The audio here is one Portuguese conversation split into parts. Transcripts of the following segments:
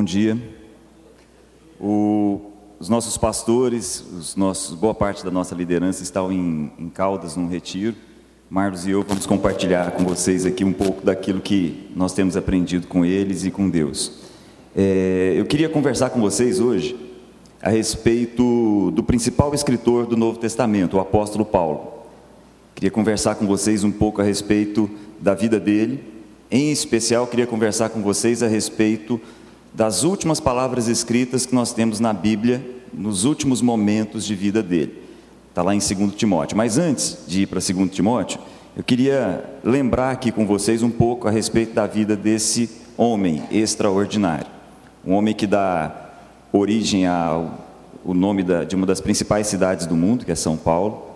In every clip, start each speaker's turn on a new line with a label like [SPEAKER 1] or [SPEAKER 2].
[SPEAKER 1] Bom dia. O, os nossos pastores, os nossos, boa parte da nossa liderança estão em, em Caldas, num retiro. Marlos e eu vamos compartilhar com vocês aqui um pouco daquilo que nós temos aprendido com eles e com Deus. É, eu queria conversar com vocês hoje a respeito do principal escritor do Novo Testamento, o apóstolo Paulo. Queria conversar com vocês um pouco a respeito da vida dele. Em especial, queria conversar com vocês a respeito das últimas palavras escritas que nós temos na Bíblia nos últimos momentos de vida dele. Está lá em 2 Timóteo. Mas antes de ir para 2 Timóteo, eu queria lembrar aqui com vocês um pouco a respeito da vida desse homem extraordinário. Um homem que dá origem ao o nome da, de uma das principais cidades do mundo, que é São Paulo.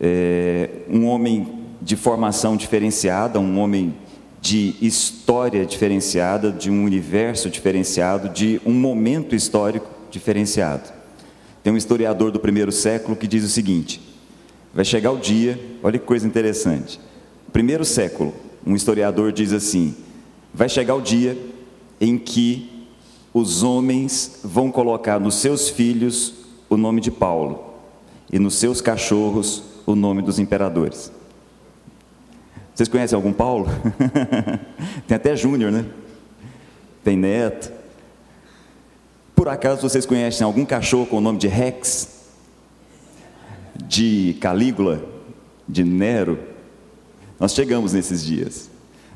[SPEAKER 1] É, um homem de formação diferenciada, um homem de história diferenciada, de um universo diferenciado, de um momento histórico diferenciado. Tem um historiador do primeiro século que diz o seguinte: vai chegar o dia, olha que coisa interessante. Primeiro século, um historiador diz assim: vai chegar o dia em que os homens vão colocar nos seus filhos o nome de Paulo e nos seus cachorros o nome dos imperadores. Vocês conhecem algum Paulo? Tem até Júnior, né? Tem Neto. Por acaso vocês conhecem algum cachorro com o nome de Rex? De Calígula? De Nero? Nós chegamos nesses dias.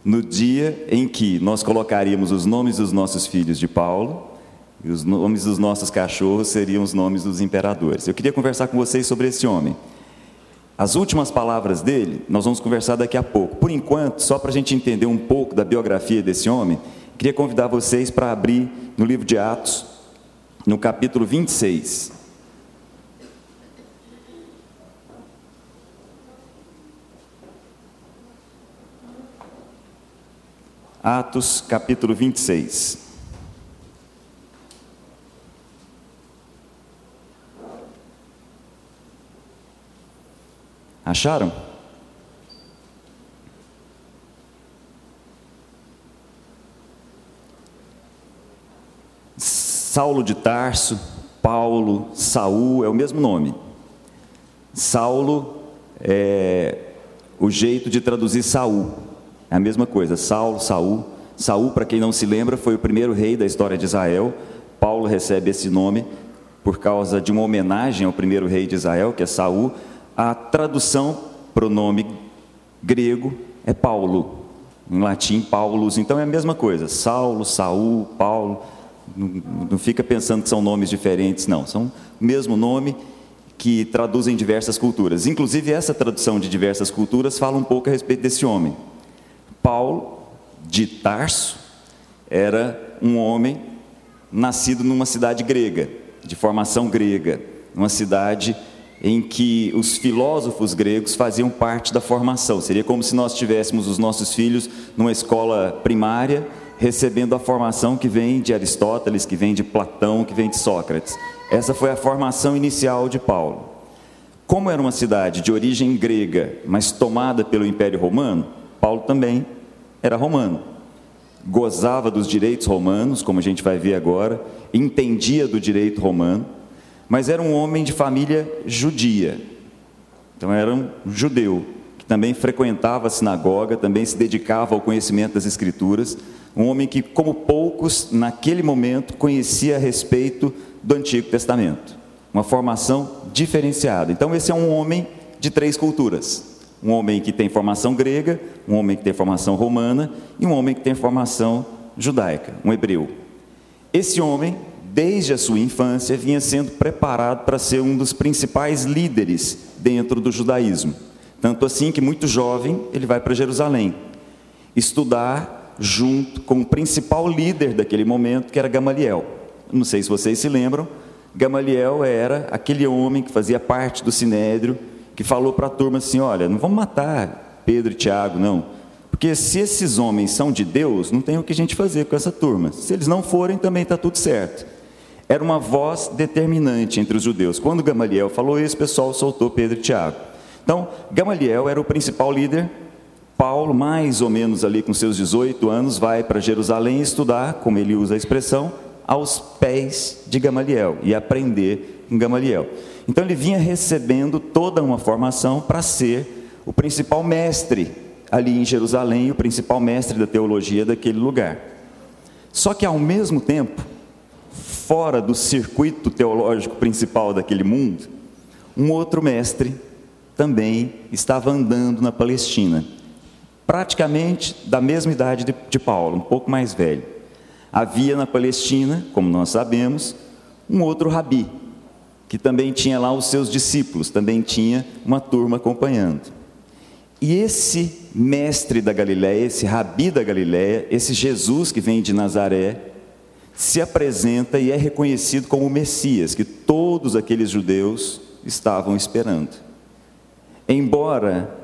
[SPEAKER 1] No dia em que nós colocaríamos os nomes dos nossos filhos de Paulo, e os nomes dos nossos cachorros seriam os nomes dos imperadores. Eu queria conversar com vocês sobre esse homem. As últimas palavras dele, nós vamos conversar daqui a pouco. Por enquanto, só para a gente entender um pouco da biografia desse homem, queria convidar vocês para abrir no livro de Atos, no capítulo 26. Atos, capítulo 26. Acharam? Saulo de Tarso, Paulo, Saul é o mesmo nome. Saulo é o jeito de traduzir Saul. É a mesma coisa, Saulo, Saul. Saul, para quem não se lembra, foi o primeiro rei da história de Israel. Paulo recebe esse nome por causa de uma homenagem ao primeiro rei de Israel, que é Saul. A tradução para o nome grego é Paulo, em latim Paulus, então é a mesma coisa, Saulo, Saul, Paulo, não, não fica pensando que são nomes diferentes, não, são o mesmo nome que traduzem diversas culturas. Inclusive essa tradução de diversas culturas fala um pouco a respeito desse homem. Paulo de Tarso era um homem nascido numa cidade grega, de formação grega, uma cidade em que os filósofos gregos faziam parte da formação. Seria como se nós tivéssemos os nossos filhos numa escola primária, recebendo a formação que vem de Aristóteles, que vem de Platão, que vem de Sócrates. Essa foi a formação inicial de Paulo. Como era uma cidade de origem grega, mas tomada pelo Império Romano, Paulo também era romano. Gozava dos direitos romanos, como a gente vai ver agora, entendia do direito romano, mas era um homem de família judia. Então era um judeu que também frequentava a sinagoga, também se dedicava ao conhecimento das escrituras, um homem que, como poucos, naquele momento conhecia a respeito do Antigo Testamento. Uma formação diferenciada. Então esse é um homem de três culturas. Um homem que tem formação grega, um homem que tem formação romana e um homem que tem formação judaica, um hebreu. Esse homem desde a sua infância, vinha sendo preparado para ser um dos principais líderes dentro do judaísmo. Tanto assim que, muito jovem, ele vai para Jerusalém estudar junto com o principal líder daquele momento, que era Gamaliel. Não sei se vocês se lembram, Gamaliel era aquele homem que fazia parte do sinédrio, que falou para a turma assim: olha, não vamos matar Pedro e Tiago, não. Porque se esses homens são de Deus, não tem o que a gente fazer com essa turma. Se eles não forem, também está tudo certo era uma voz determinante entre os judeus. Quando Gamaliel falou isso, o pessoal soltou Pedro e Tiago. Então, Gamaliel era o principal líder. Paulo, mais ou menos ali com seus 18 anos, vai para Jerusalém estudar, como ele usa a expressão, aos pés de Gamaliel e aprender com Gamaliel. Então ele vinha recebendo toda uma formação para ser o principal mestre ali em Jerusalém, o principal mestre da teologia daquele lugar. Só que ao mesmo tempo, fora do circuito teológico principal daquele mundo, um outro mestre também estava andando na Palestina, praticamente da mesma idade de, de Paulo, um pouco mais velho. Havia na Palestina, como nós sabemos, um outro rabi, que também tinha lá os seus discípulos, também tinha uma turma acompanhando. E esse mestre da Galiléia, esse rabi da Galiléia, esse Jesus que vem de Nazaré, se apresenta e é reconhecido como o Messias, que todos aqueles judeus estavam esperando. Embora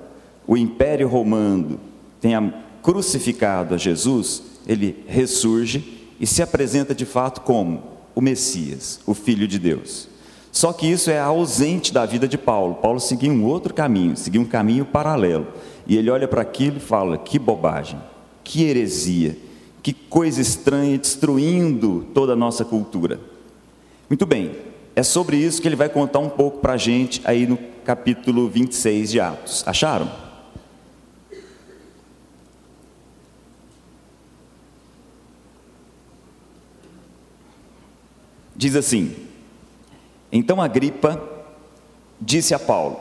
[SPEAKER 1] o Império Romano tenha crucificado a Jesus, ele ressurge e se apresenta de fato como o Messias, o Filho de Deus. Só que isso é ausente da vida de Paulo. Paulo seguia um outro caminho, seguia um caminho paralelo. E ele olha para aquilo e fala: que bobagem, que heresia, que coisa estranha destruindo toda a nossa cultura. Muito bem, é sobre isso que ele vai contar um pouco para a gente aí no capítulo 26 de Atos. Acharam? Diz assim: então Agripa disse a Paulo: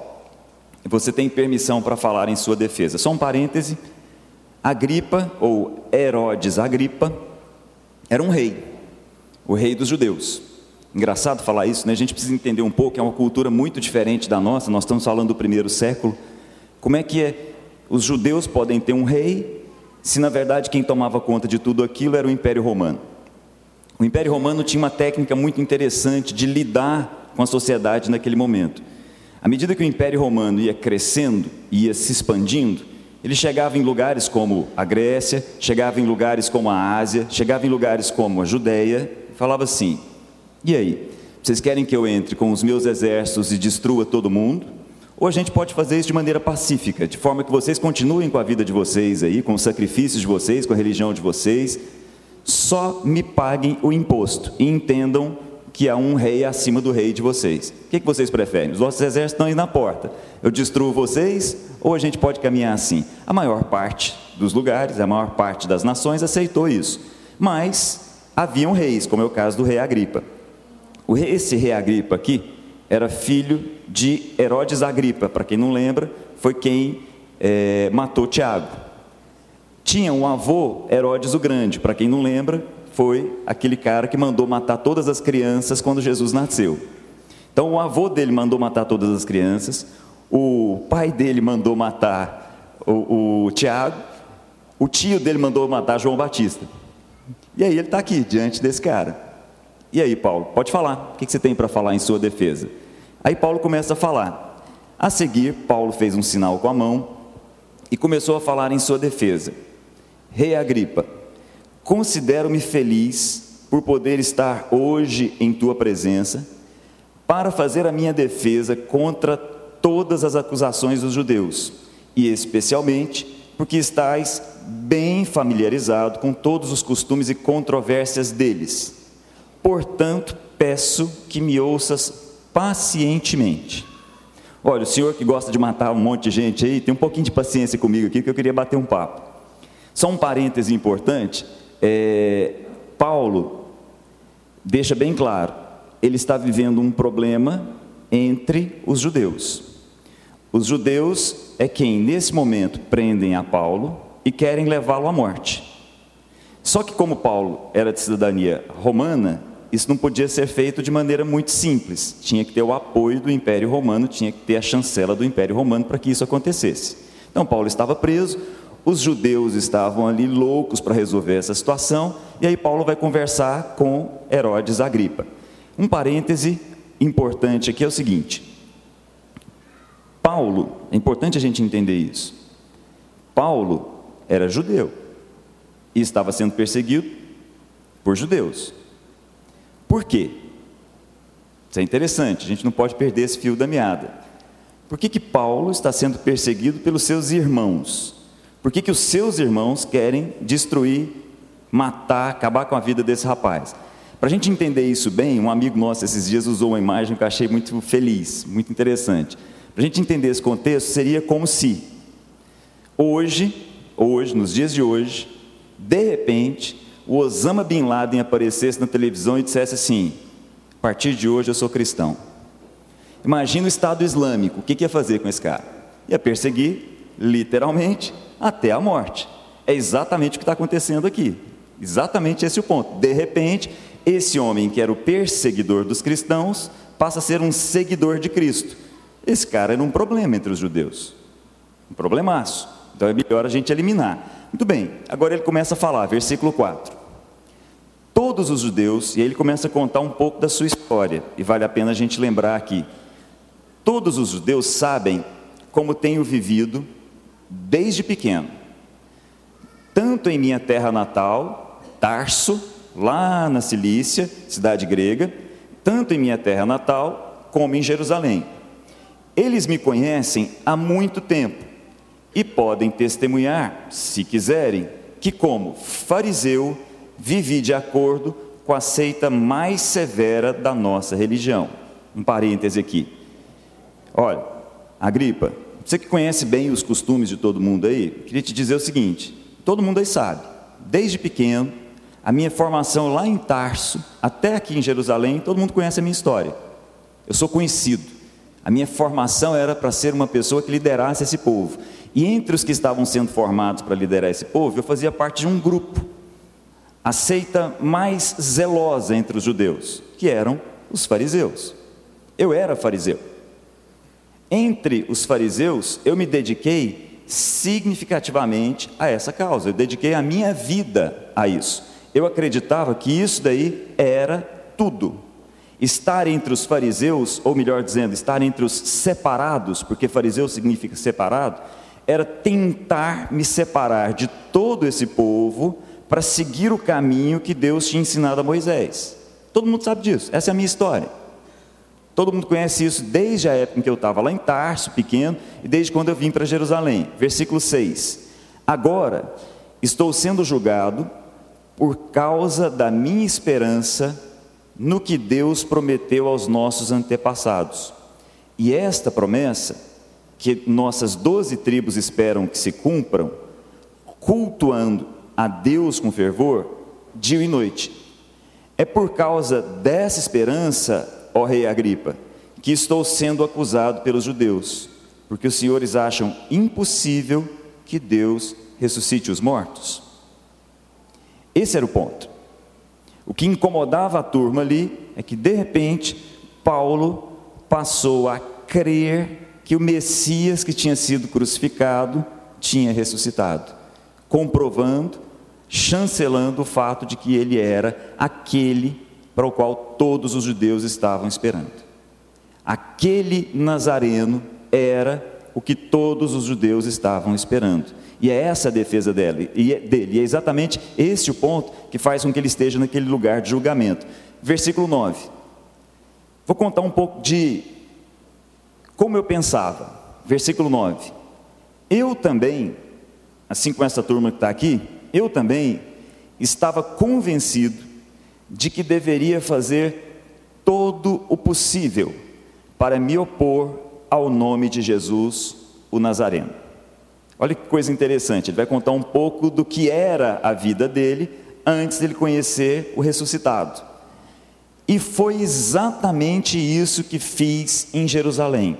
[SPEAKER 1] Você tem permissão para falar em sua defesa. Só um parêntese: Agripa, ou Herodes Agripa, era um rei, o rei dos judeus. Engraçado falar isso, né? A gente precisa entender um pouco, é uma cultura muito diferente da nossa. Nós estamos falando do primeiro século. Como é que é? Os judeus podem ter um rei, se na verdade quem tomava conta de tudo aquilo era o Império Romano. O Império Romano tinha uma técnica muito interessante de lidar com a sociedade naquele momento. À medida que o Império Romano ia crescendo, ia se expandindo, ele chegava em lugares como a Grécia, chegava em lugares como a Ásia, chegava em lugares como a Judéia, e falava assim: e aí? Vocês querem que eu entre com os meus exércitos e destrua todo mundo? Ou a gente pode fazer isso de maneira pacífica, de forma que vocês continuem com a vida de vocês aí, com os sacrifícios de vocês, com a religião de vocês, só me paguem o imposto e entendam que há um rei acima do rei de vocês. O que, que vocês preferem? Os nossos exércitos estão aí na porta. Eu destruo vocês ou a gente pode caminhar assim? A maior parte dos lugares, a maior parte das nações aceitou isso. Mas haviam reis, como é o caso do rei Agripa. Esse rei Agripa aqui era filho de Herodes Agripa, para quem não lembra, foi quem é, matou Tiago. Tinha um avô, Herodes o Grande, para quem não lembra, foi aquele cara que mandou matar todas as crianças quando Jesus nasceu. Então o avô dele mandou matar todas as crianças, o pai dele mandou matar o, o Tiago, o tio dele mandou matar João Batista. E aí ele está aqui, diante desse cara. E aí, Paulo, pode falar. O que você tem para falar em sua defesa? Aí Paulo começa a falar. A seguir, Paulo fez um sinal com a mão e começou a falar em sua defesa. Rei Agripa, Considero-me feliz por poder estar hoje em tua presença para fazer a minha defesa contra todas as acusações dos judeus, e especialmente porque estás bem familiarizado com todos os costumes e controvérsias deles. Portanto, peço que me ouças pacientemente. Olha, o senhor que gosta de matar um monte de gente aí, tem um pouquinho de paciência comigo aqui, que eu queria bater um papo. Só um parêntese importante: é, Paulo deixa bem claro, ele está vivendo um problema entre os judeus. Os judeus é quem, nesse momento, prendem a Paulo e querem levá-lo à morte. Só que, como Paulo era de cidadania romana, isso não podia ser feito de maneira muito simples. Tinha que ter o apoio do Império Romano, tinha que ter a chancela do Império Romano para que isso acontecesse. Então, Paulo estava preso, os judeus estavam ali loucos para resolver essa situação, e aí Paulo vai conversar com Herodes Agripa. Um parêntese importante aqui é o seguinte: Paulo, é importante a gente entender isso. Paulo era judeu e estava sendo perseguido por judeus. Por quê? Isso é interessante, a gente não pode perder esse fio da meada. Por que, que Paulo está sendo perseguido pelos seus irmãos? Por que, que os seus irmãos querem destruir, matar, acabar com a vida desse rapaz? Para a gente entender isso bem, um amigo nosso esses dias usou uma imagem que eu achei muito feliz, muito interessante. Para a gente entender esse contexto, seria como se hoje, hoje, nos dias de hoje, de repente, o Osama Bin Laden aparecesse na televisão e dissesse assim: a partir de hoje eu sou cristão. Imagina o Estado Islâmico, o que, que ia fazer com esse cara? Ia perseguir, literalmente, até a morte. É exatamente o que está acontecendo aqui. Exatamente esse o ponto. De repente, esse homem que era o perseguidor dos cristãos passa a ser um seguidor de Cristo. Esse cara era um problema entre os judeus. Um problemaço. Então é melhor a gente eliminar. Muito bem, agora ele começa a falar, versículo 4. Todos os judeus, e aí ele começa a contar um pouco da sua história, e vale a pena a gente lembrar aqui. Todos os judeus sabem como tenho vivido desde pequeno, tanto em minha terra natal, Tarso, lá na Cilícia, cidade grega, tanto em minha terra natal, como em Jerusalém. Eles me conhecem há muito tempo e podem testemunhar, se quiserem, que, como fariseu, vivi de acordo com a seita mais severa da nossa religião. Um parêntese aqui. Olha, Agripa, você que conhece bem os costumes de todo mundo aí, queria te dizer o seguinte: todo mundo aí sabe, desde pequeno, a minha formação lá em Tarso, até aqui em Jerusalém, todo mundo conhece a minha história. Eu sou conhecido. A minha formação era para ser uma pessoa que liderasse esse povo. E entre os que estavam sendo formados para liderar esse povo, eu fazia parte de um grupo, a seita mais zelosa entre os judeus, que eram os fariseus. Eu era fariseu. Entre os fariseus, eu me dediquei significativamente a essa causa, eu dediquei a minha vida a isso. Eu acreditava que isso daí era tudo. Estar entre os fariseus, ou melhor dizendo, estar entre os separados, porque fariseu significa separado, era tentar me separar de todo esse povo para seguir o caminho que Deus tinha ensinado a Moisés. Todo mundo sabe disso, essa é a minha história. Todo mundo conhece isso desde a época em que eu estava lá em Tarso, pequeno, e desde quando eu vim para Jerusalém. Versículo 6. Agora estou sendo julgado por causa da minha esperança no que Deus prometeu aos nossos antepassados. E esta promessa, que nossas doze tribos esperam que se cumpram, cultuando a Deus com fervor, dia e noite. É por causa dessa esperança, ó rei Agripa, que estou sendo acusado pelos judeus, porque os senhores acham impossível que Deus ressuscite os mortos. Esse era o ponto. O que incomodava a turma ali é que, de repente, Paulo passou a crer que o Messias que tinha sido crucificado tinha ressuscitado, comprovando, chancelando o fato de que ele era aquele para o qual todos os judeus estavam esperando. Aquele nazareno era o que todos os judeus estavam esperando. E é essa a defesa dele, e é, dele. E é exatamente esse o ponto que faz com que ele esteja naquele lugar de julgamento. Versículo 9. Vou contar um pouco de como eu pensava. Versículo 9. Eu também, assim como essa turma que está aqui, eu também estava convencido de que deveria fazer todo o possível para me opor ao nome de Jesus, o Nazareno. Olha que coisa interessante, ele vai contar um pouco do que era a vida dele antes dele conhecer o ressuscitado. E foi exatamente isso que fiz em Jerusalém.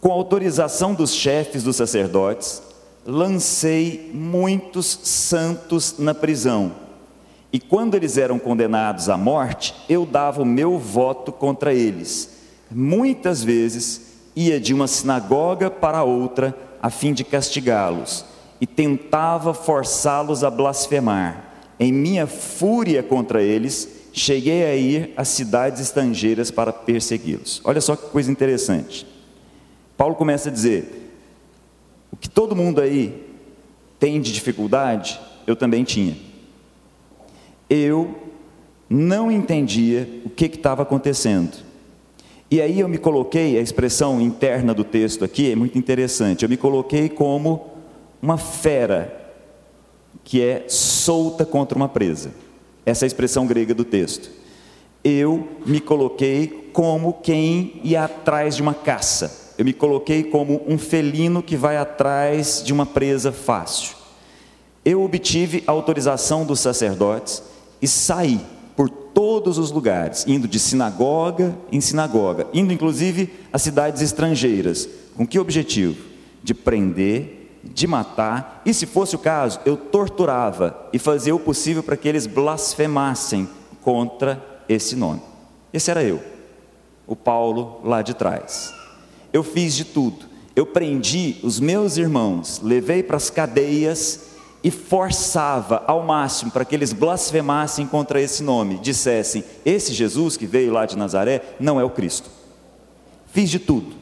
[SPEAKER 1] Com autorização dos chefes dos sacerdotes, lancei muitos santos na prisão. E quando eles eram condenados à morte, eu dava o meu voto contra eles. Muitas vezes ia de uma sinagoga para outra a fim de castigá-los, e tentava forçá-los a blasfemar. Em minha fúria contra eles, cheguei a ir às cidades estrangeiras para persegui-los. Olha só que coisa interessante. Paulo começa a dizer: o que todo mundo aí tem de dificuldade, eu também tinha. Eu não entendia o que estava acontecendo. E aí eu me coloquei, a expressão interna do texto aqui é muito interessante. Eu me coloquei como uma fera que é solta contra uma presa. Essa é a expressão grega do texto. Eu me coloquei como quem ia atrás de uma caça. Eu me coloquei como um felino que vai atrás de uma presa fácil. Eu obtive a autorização dos sacerdotes e saí por todos os lugares, indo de sinagoga em sinagoga, indo inclusive a cidades estrangeiras. Com que objetivo? De prender, de matar, e se fosse o caso, eu torturava e fazia o possível para que eles blasfemassem contra esse nome. Esse era eu, o Paulo lá de trás. Eu fiz de tudo. Eu prendi os meus irmãos, levei para as cadeias e forçava ao máximo para que eles blasfemassem contra esse nome, dissessem: esse Jesus que veio lá de Nazaré não é o Cristo. Fiz de tudo.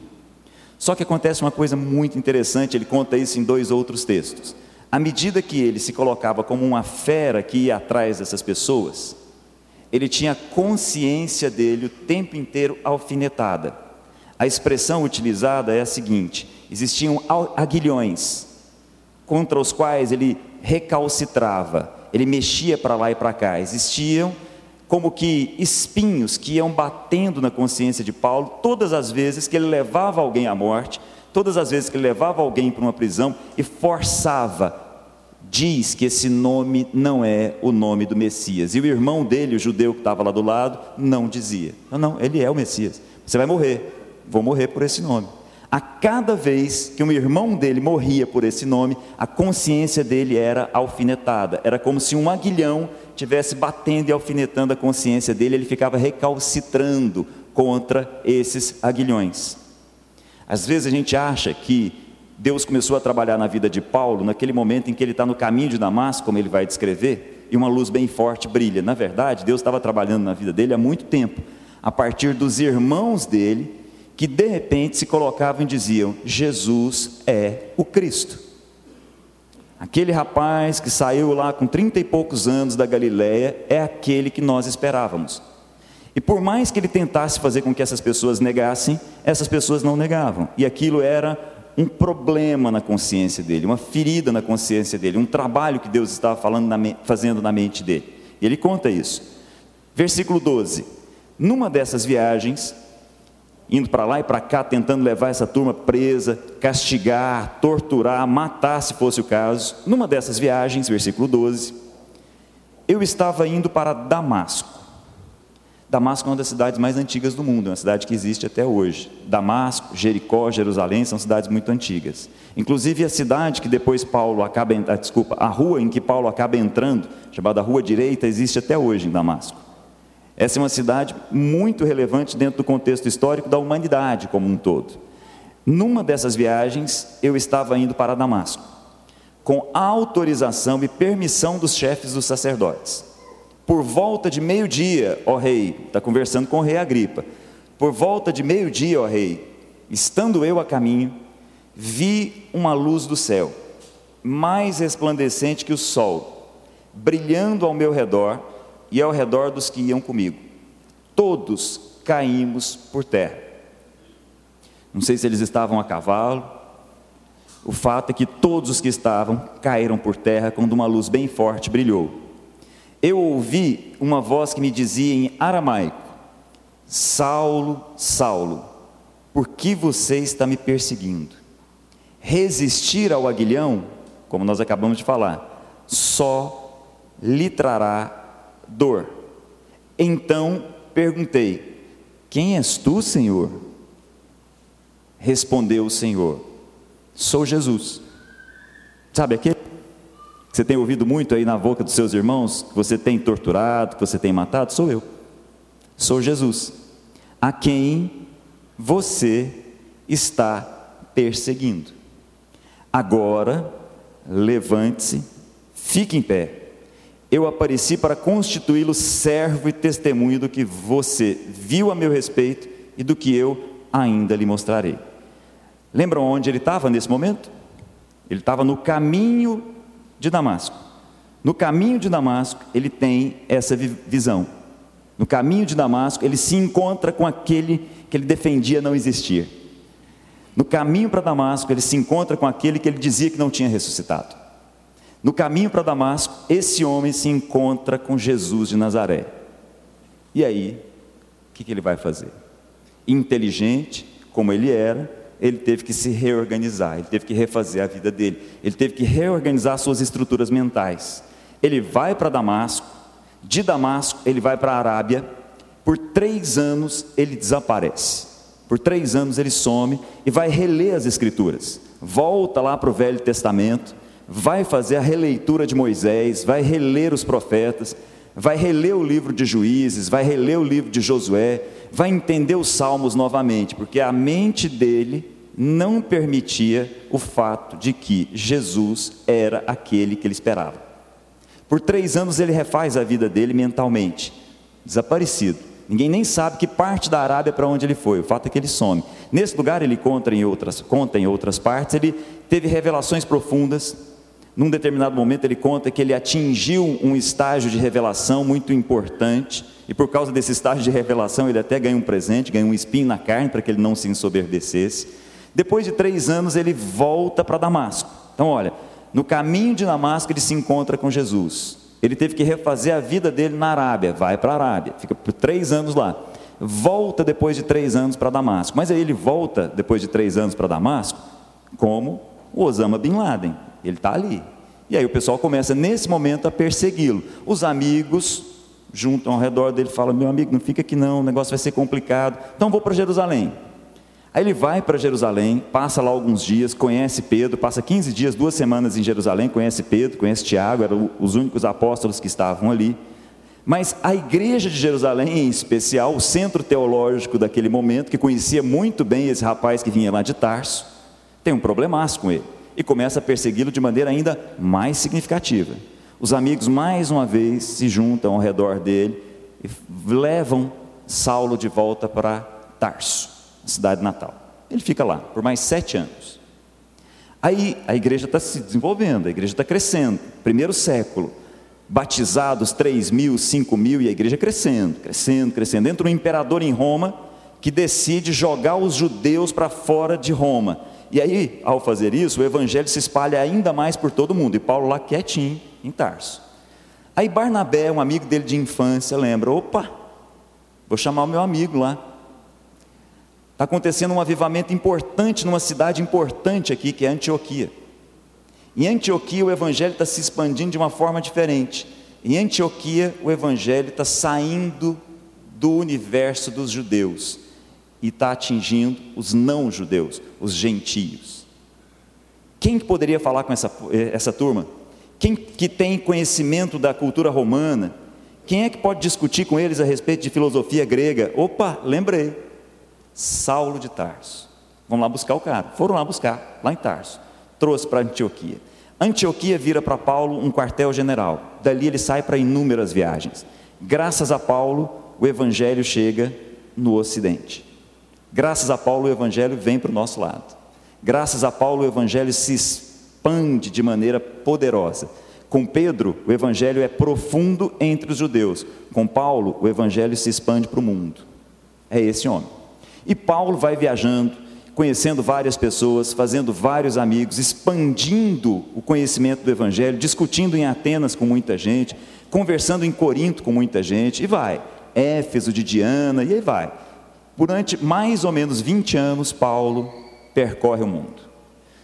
[SPEAKER 1] Só que acontece uma coisa muito interessante, ele conta isso em dois outros textos. À medida que ele se colocava como uma fera que ia atrás dessas pessoas, ele tinha consciência dele o tempo inteiro alfinetada. A expressão utilizada é a seguinte: existiam aguilhões contra os quais ele recalcitrava, ele mexia para lá e para cá. Existiam como que espinhos que iam batendo na consciência de Paulo todas as vezes que ele levava alguém à morte, todas as vezes que ele levava alguém para uma prisão e forçava. Diz que esse nome não é o nome do Messias. E o irmão dele, o judeu que estava lá do lado, não dizia: Não, não, ele é o Messias. Você vai morrer. Vou morrer por esse nome. A cada vez que um irmão dele morria por esse nome, a consciência dele era alfinetada. Era como se um aguilhão tivesse batendo e alfinetando a consciência dele, ele ficava recalcitrando contra esses aguilhões. Às vezes a gente acha que Deus começou a trabalhar na vida de Paulo naquele momento em que ele está no caminho de Damasco, como ele vai descrever, e uma luz bem forte brilha. Na verdade, Deus estava trabalhando na vida dele há muito tempo, a partir dos irmãos dele que de repente se colocavam e diziam: Jesus é o Cristo. Aquele rapaz que saiu lá com trinta e poucos anos da Galiléia é aquele que nós esperávamos. E por mais que ele tentasse fazer com que essas pessoas negassem, essas pessoas não negavam. E aquilo era um problema na consciência dele, uma ferida na consciência dele, um trabalho que Deus estava na, fazendo na mente dele. E ele conta isso. Versículo 12. Numa dessas viagens, indo para lá e para cá, tentando levar essa turma presa, castigar, torturar, matar, se fosse o caso. Numa dessas viagens, versículo 12, eu estava indo para Damasco. Damasco é uma das cidades mais antigas do mundo, é uma cidade que existe até hoje. Damasco, Jericó, Jerusalém são cidades muito antigas. Inclusive a cidade que depois Paulo acaba, ah, desculpa, a rua em que Paulo acaba entrando, chamada Rua Direita, existe até hoje em Damasco. Essa é uma cidade muito relevante dentro do contexto histórico da humanidade como um todo. Numa dessas viagens, eu estava indo para Damasco, com autorização e permissão dos chefes dos sacerdotes. Por volta de meio-dia, ó rei, está conversando com o rei Agripa. Por volta de meio-dia, ó rei, estando eu a caminho, vi uma luz do céu, mais resplandecente que o sol, brilhando ao meu redor e ao redor dos que iam comigo. Todos caímos por terra. Não sei se eles estavam a cavalo. O fato é que todos os que estavam caíram por terra quando uma luz bem forte brilhou. Eu ouvi uma voz que me dizia em aramaico: Saulo, Saulo, por que você está me perseguindo? Resistir ao aguilhão, como nós acabamos de falar, só lhe trará dor. Então perguntei: Quem és tu, Senhor? Respondeu o Senhor: Sou Jesus. Sabe aquele que você tem ouvido muito aí na boca dos seus irmãos, que você tem torturado, que você tem matado? Sou eu. Sou Jesus, a quem você está perseguindo. Agora, levante-se, fique em pé eu apareci para constituí-lo servo e testemunho do que você viu a meu respeito e do que eu ainda lhe mostrarei. Lembram onde ele estava nesse momento? Ele estava no caminho de Damasco. No caminho de Damasco, ele tem essa visão. No caminho de Damasco, ele se encontra com aquele que ele defendia não existir. No caminho para Damasco, ele se encontra com aquele que ele dizia que não tinha ressuscitado. No caminho para Damasco, esse homem se encontra com Jesus de Nazaré. E aí que, que ele vai fazer? Inteligente, como ele era, ele teve que se reorganizar, ele teve que refazer a vida dele, ele teve que reorganizar suas estruturas mentais. Ele vai para Damasco, de Damasco ele vai para a Arábia, por três anos ele desaparece, por três anos ele some e vai reler as Escrituras, volta lá para o Velho Testamento, vai fazer a releitura de Moisés, vai reler os profetas, vai reler o livro de Juízes, vai reler o livro de Josué, vai entender os Salmos novamente, porque a mente dele não permitia o fato de que Jesus era aquele que ele esperava. Por três anos ele refaz a vida dele mentalmente, desaparecido. Ninguém nem sabe que parte da Arábia para onde ele foi, o fato é que ele some. Nesse lugar ele conta em outras, conta em outras partes, ele teve revelações profundas, num determinado momento, ele conta que ele atingiu um estágio de revelação muito importante, e por causa desse estágio de revelação, ele até ganhou um presente, ganhou um espinho na carne para que ele não se ensoberbecesse. Depois de três anos, ele volta para Damasco. Então, olha, no caminho de Damasco, ele se encontra com Jesus. Ele teve que refazer a vida dele na Arábia, vai para a Arábia, fica por três anos lá. Volta depois de três anos para Damasco. Mas aí ele volta depois de três anos para Damasco, como Osama Bin Laden. Ele está ali. E aí o pessoal começa nesse momento a persegui-lo. Os amigos juntam ao redor dele e falam: Meu amigo, não fica aqui não, o negócio vai ser complicado. Então vou para Jerusalém. Aí ele vai para Jerusalém, passa lá alguns dias, conhece Pedro, passa 15 dias, duas semanas em Jerusalém, conhece Pedro, conhece Tiago, eram os únicos apóstolos que estavam ali. Mas a igreja de Jerusalém, em especial, o centro teológico daquele momento, que conhecia muito bem esse rapaz que vinha lá de Tarso, tem um problemaço com ele e começa a persegui-lo de maneira ainda mais significativa. Os amigos, mais uma vez, se juntam ao redor dele e levam Saulo de volta para Tarso, cidade natal. Ele fica lá por mais sete anos. Aí a igreja está se desenvolvendo, a igreja está crescendo. Primeiro século, batizados 3 mil, 5 mil, e a igreja crescendo, crescendo, crescendo. Entra um imperador em Roma que decide jogar os judeus para fora de Roma e aí, ao fazer isso, o evangelho se espalha ainda mais por todo mundo. E Paulo lá quietinho, em Tarso. Aí Barnabé, um amigo dele de infância, lembra: opa, vou chamar o meu amigo lá. Está acontecendo um avivamento importante numa cidade importante aqui, que é Antioquia. Em Antioquia, o evangelho está se expandindo de uma forma diferente. Em Antioquia, o evangelho está saindo do universo dos judeus e está atingindo os não-judeus, os gentios. Quem poderia falar com essa, essa turma? Quem que tem conhecimento da cultura romana? Quem é que pode discutir com eles a respeito de filosofia grega? Opa, lembrei. Saulo de Tarso. Vamos lá buscar o cara. Foram lá buscar, lá em Tarso. Trouxe para Antioquia. Antioquia vira para Paulo um quartel-general. Dali ele sai para inúmeras viagens. Graças a Paulo, o evangelho chega no Ocidente. Graças a Paulo, o Evangelho vem para o nosso lado. Graças a Paulo, o Evangelho se expande de maneira poderosa. Com Pedro, o Evangelho é profundo entre os judeus. Com Paulo, o Evangelho se expande para o mundo. É esse homem. E Paulo vai viajando, conhecendo várias pessoas, fazendo vários amigos, expandindo o conhecimento do Evangelho, discutindo em Atenas com muita gente, conversando em Corinto com muita gente, e vai. Éfeso de Diana, e aí vai Durante mais ou menos 20 anos, Paulo percorre o mundo.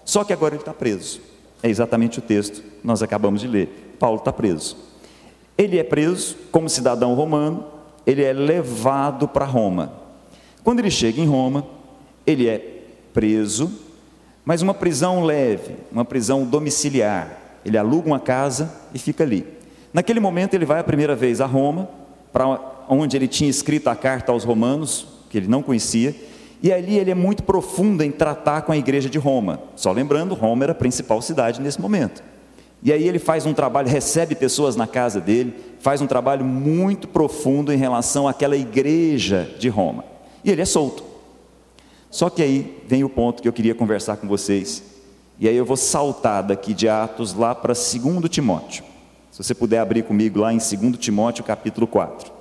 [SPEAKER 1] Só que agora ele está preso. É exatamente o texto que nós acabamos de ler. Paulo está preso. Ele é preso como cidadão romano, ele é levado para Roma. Quando ele chega em Roma, ele é preso, mas uma prisão leve, uma prisão domiciliar. Ele aluga uma casa e fica ali. Naquele momento, ele vai a primeira vez a Roma, para onde ele tinha escrito a carta aos romanos, que ele não conhecia, e ali ele é muito profundo em tratar com a igreja de Roma. Só lembrando, Roma era a principal cidade nesse momento. E aí ele faz um trabalho, recebe pessoas na casa dele, faz um trabalho muito profundo em relação àquela igreja de Roma. E ele é solto. Só que aí vem o ponto que eu queria conversar com vocês. E aí eu vou saltar daqui de Atos lá para 2 Timóteo. Se você puder abrir comigo lá em 2 Timóteo capítulo 4.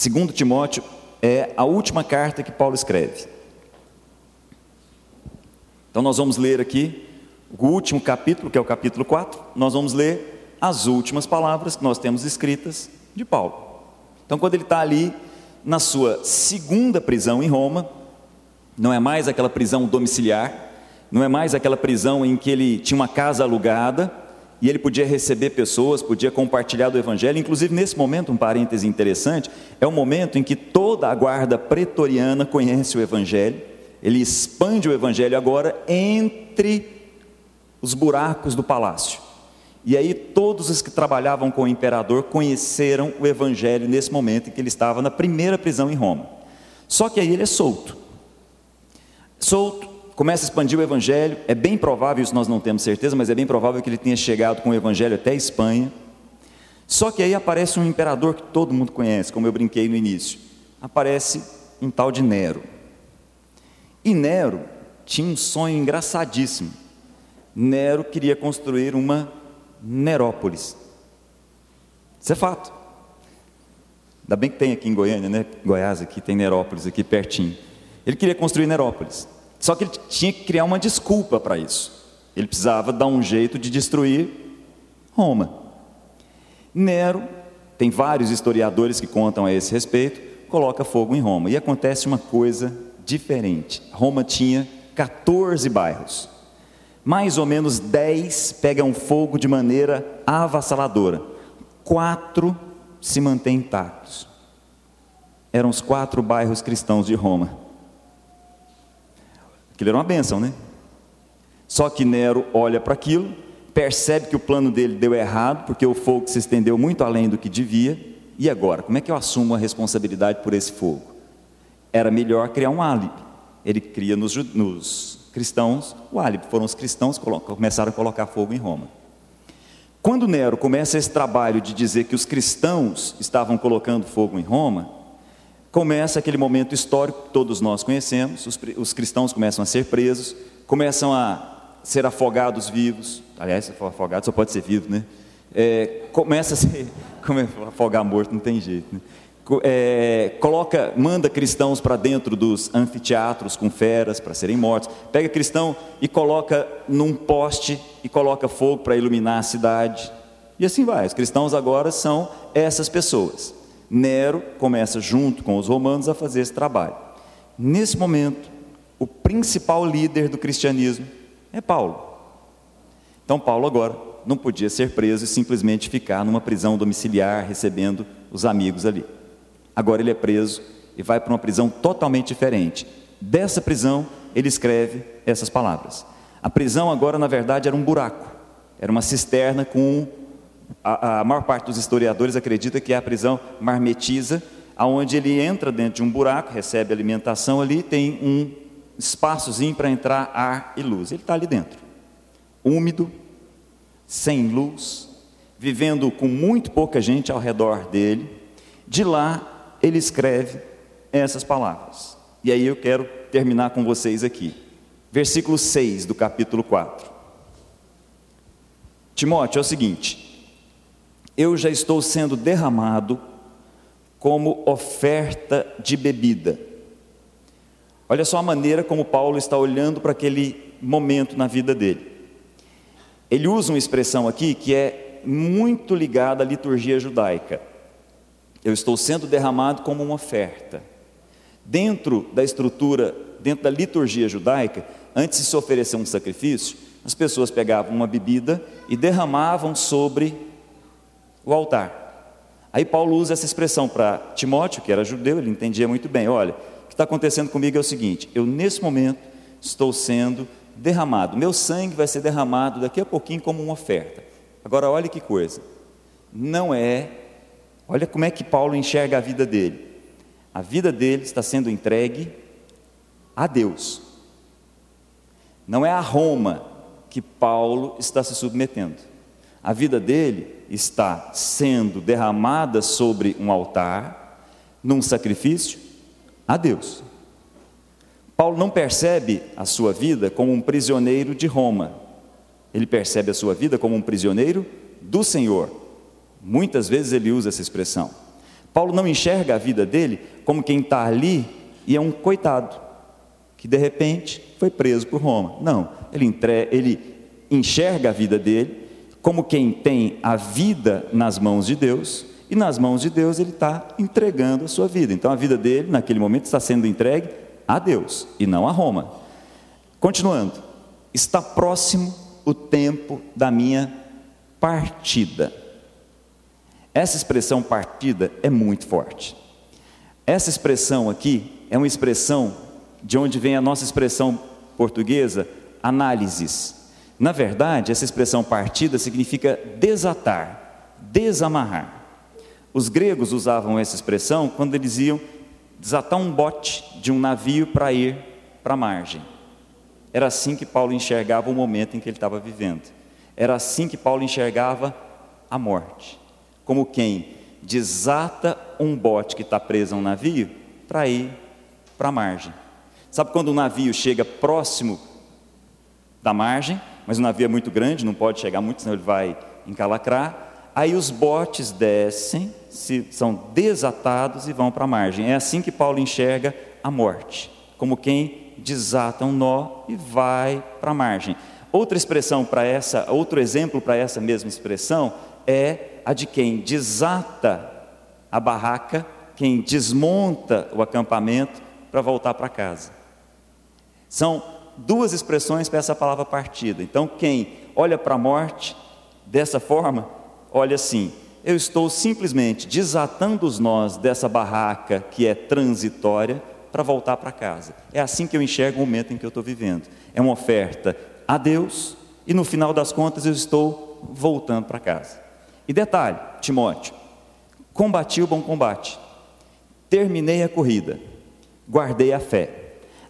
[SPEAKER 1] Segundo Timóteo é a última carta que Paulo escreve. Então nós vamos ler aqui o último capítulo, que é o capítulo 4, nós vamos ler as últimas palavras que nós temos escritas de Paulo. Então quando ele está ali na sua segunda prisão em Roma, não é mais aquela prisão domiciliar, não é mais aquela prisão em que ele tinha uma casa alugada e ele podia receber pessoas, podia compartilhar do Evangelho. Inclusive, nesse momento, um parêntese interessante, é o momento em que toda a guarda pretoriana conhece o Evangelho, ele expande o Evangelho agora entre os buracos do palácio. E aí, todos os que trabalhavam com o imperador conheceram o Evangelho nesse momento em que ele estava na primeira prisão em Roma. Só que aí ele é solto. Solto, começa a expandir o evangelho. É bem provável, isso nós não temos certeza, mas é bem provável que ele tenha chegado com o evangelho até a Espanha. Só que aí aparece um imperador que todo mundo conhece, como eu brinquei no início. Aparece um tal de Nero. E Nero tinha um sonho engraçadíssimo. Nero queria construir uma Nerópolis. Isso é fato. Ainda bem que tem aqui em Goiânia, né? Goiás aqui tem Nerópolis aqui pertinho. Ele queria construir Nerópolis. Só que ele tinha que criar uma desculpa para isso. Ele precisava dar um jeito de destruir Roma. Nero, tem vários historiadores que contam a esse respeito, coloca fogo em Roma. E acontece uma coisa diferente. Roma tinha 14 bairros. Mais ou menos 10 pegam fogo de maneira avassaladora. Quatro se mantêm intactos. Eram os quatro bairros cristãos de Roma. Aquilo era uma bênção, né? Só que Nero olha para aquilo, percebe que o plano dele deu errado, porque o fogo se estendeu muito além do que devia. E agora, como é que eu assumo a responsabilidade por esse fogo? Era melhor criar um álibi. Ele cria nos, nos cristãos o álibi. Foram os cristãos que começaram a colocar fogo em Roma. Quando Nero começa esse trabalho de dizer que os cristãos estavam colocando fogo em Roma, começa aquele momento histórico que todos nós conhecemos, os, os, cristãos começam a ser presos, começam a ser afogados vivos, aliás, se for afogado só pode ser vivo, né? É, começa a ser, como é, afogar morto não tem jeito, né? É, coloca, manda cristãos para dentro dos anfiteatros com feras para serem mortos, pega cristão e coloca num poste e coloca fogo para iluminar a cidade, e assim vai, os cristãos agora são essas pessoas. Nero começa, junto com os romanos, a fazer esse trabalho. Nesse momento, o principal líder do cristianismo é Paulo. Então, Paulo agora não podia ser preso e simplesmente ficar numa prisão domiciliar recebendo os amigos ali. Agora ele é preso e vai para uma prisão totalmente diferente. Dessa prisão, ele escreve essas palavras. A prisão agora, na verdade, era um buraco, era uma cisterna com a, a maior parte dos historiadores acredita que é a prisão marmetiza, aonde ele entra dentro de um buraco, recebe alimentação ali, tem um espaçozinho para entrar ar e luz. Ele está ali dentro, úmido, sem luz, vivendo com muito pouca gente ao redor dele. De lá, ele escreve essas palavras. E aí eu quero terminar com vocês aqui. Versículo 6 do capítulo 4. Timóteo é o seguinte: eu já estou sendo derramado como oferta de bebida. Olha só a maneira como Paulo está olhando para aquele momento na vida dele. Ele usa uma expressão aqui que é muito ligada à liturgia judaica. Eu estou sendo derramado como uma oferta. Dentro da estrutura, dentro da liturgia judaica, antes de se oferecer um sacrifício, as pessoas pegavam uma bebida e derramavam sobre o altar. Aí Paulo usa essa expressão para Timóteo, que era judeu, ele entendia muito bem: olha, o que está acontecendo comigo é o seguinte, eu nesse momento estou sendo derramado, meu sangue vai ser derramado daqui a pouquinho como uma oferta. Agora, olha que coisa, não é, olha como é que Paulo enxerga a vida dele. A vida dele está sendo entregue a Deus, não é a Roma que Paulo está se submetendo. A vida dele está sendo derramada sobre um altar, num sacrifício a Deus. Paulo não percebe a sua vida como um prisioneiro de Roma, ele percebe a sua vida como um prisioneiro do Senhor. Muitas vezes ele usa essa expressão. Paulo não enxerga a vida dele como quem está ali e é um coitado, que de repente foi preso por Roma. Não, ele, entre... ele enxerga a vida dele como quem tem a vida nas mãos de Deus, e nas mãos de Deus ele está entregando a sua vida. Então a vida dele, naquele momento, está sendo entregue a Deus e não a Roma. Continuando, está próximo o tempo da minha partida. Essa expressão partida é muito forte. Essa expressão aqui é uma expressão de onde vem a nossa expressão portuguesa, análises. Na verdade, essa expressão partida significa desatar, desamarrar. Os gregos usavam essa expressão quando eles iam desatar um bote de um navio para ir para a margem. Era assim que Paulo enxergava o momento em que ele estava vivendo. Era assim que Paulo enxergava a morte, como quem desata um bote que está preso a um navio para ir para a margem. Sabe quando o navio chega próximo da margem, mas o navio é muito grande, não pode chegar muito, senão ele vai encalacrar. Aí os botes descem, se, são desatados e vão para a margem. É assim que Paulo enxerga a morte, como quem desata um nó e vai para a margem. Outra expressão para essa, outro exemplo para essa mesma expressão é a de quem desata a barraca, quem desmonta o acampamento para voltar para casa. São duas expressões para essa palavra partida. Então, quem olha para a morte dessa forma, olha assim: eu estou simplesmente desatando os nós dessa barraca que é transitória para voltar para casa. É assim que eu enxergo o momento em que eu estou vivendo. É uma oferta a Deus e no final das contas eu estou voltando para casa. E detalhe, Timóteo, combati o bom combate, terminei a corrida, guardei a fé.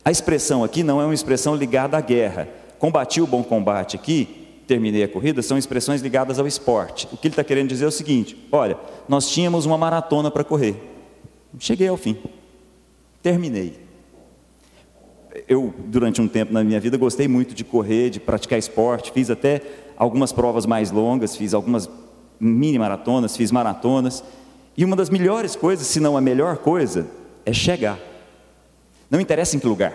[SPEAKER 1] A expressão aqui não é uma expressão ligada à guerra. Combati o bom combate aqui, terminei a corrida, são expressões ligadas ao esporte. O que ele está querendo dizer é o seguinte: olha, nós tínhamos uma maratona para correr, cheguei ao fim, terminei. Eu, durante um tempo na minha vida, gostei muito de correr, de praticar esporte, fiz até algumas provas mais longas, fiz algumas mini maratonas, fiz maratonas. E uma das melhores coisas, se não a melhor coisa, é chegar. Não interessa em que lugar,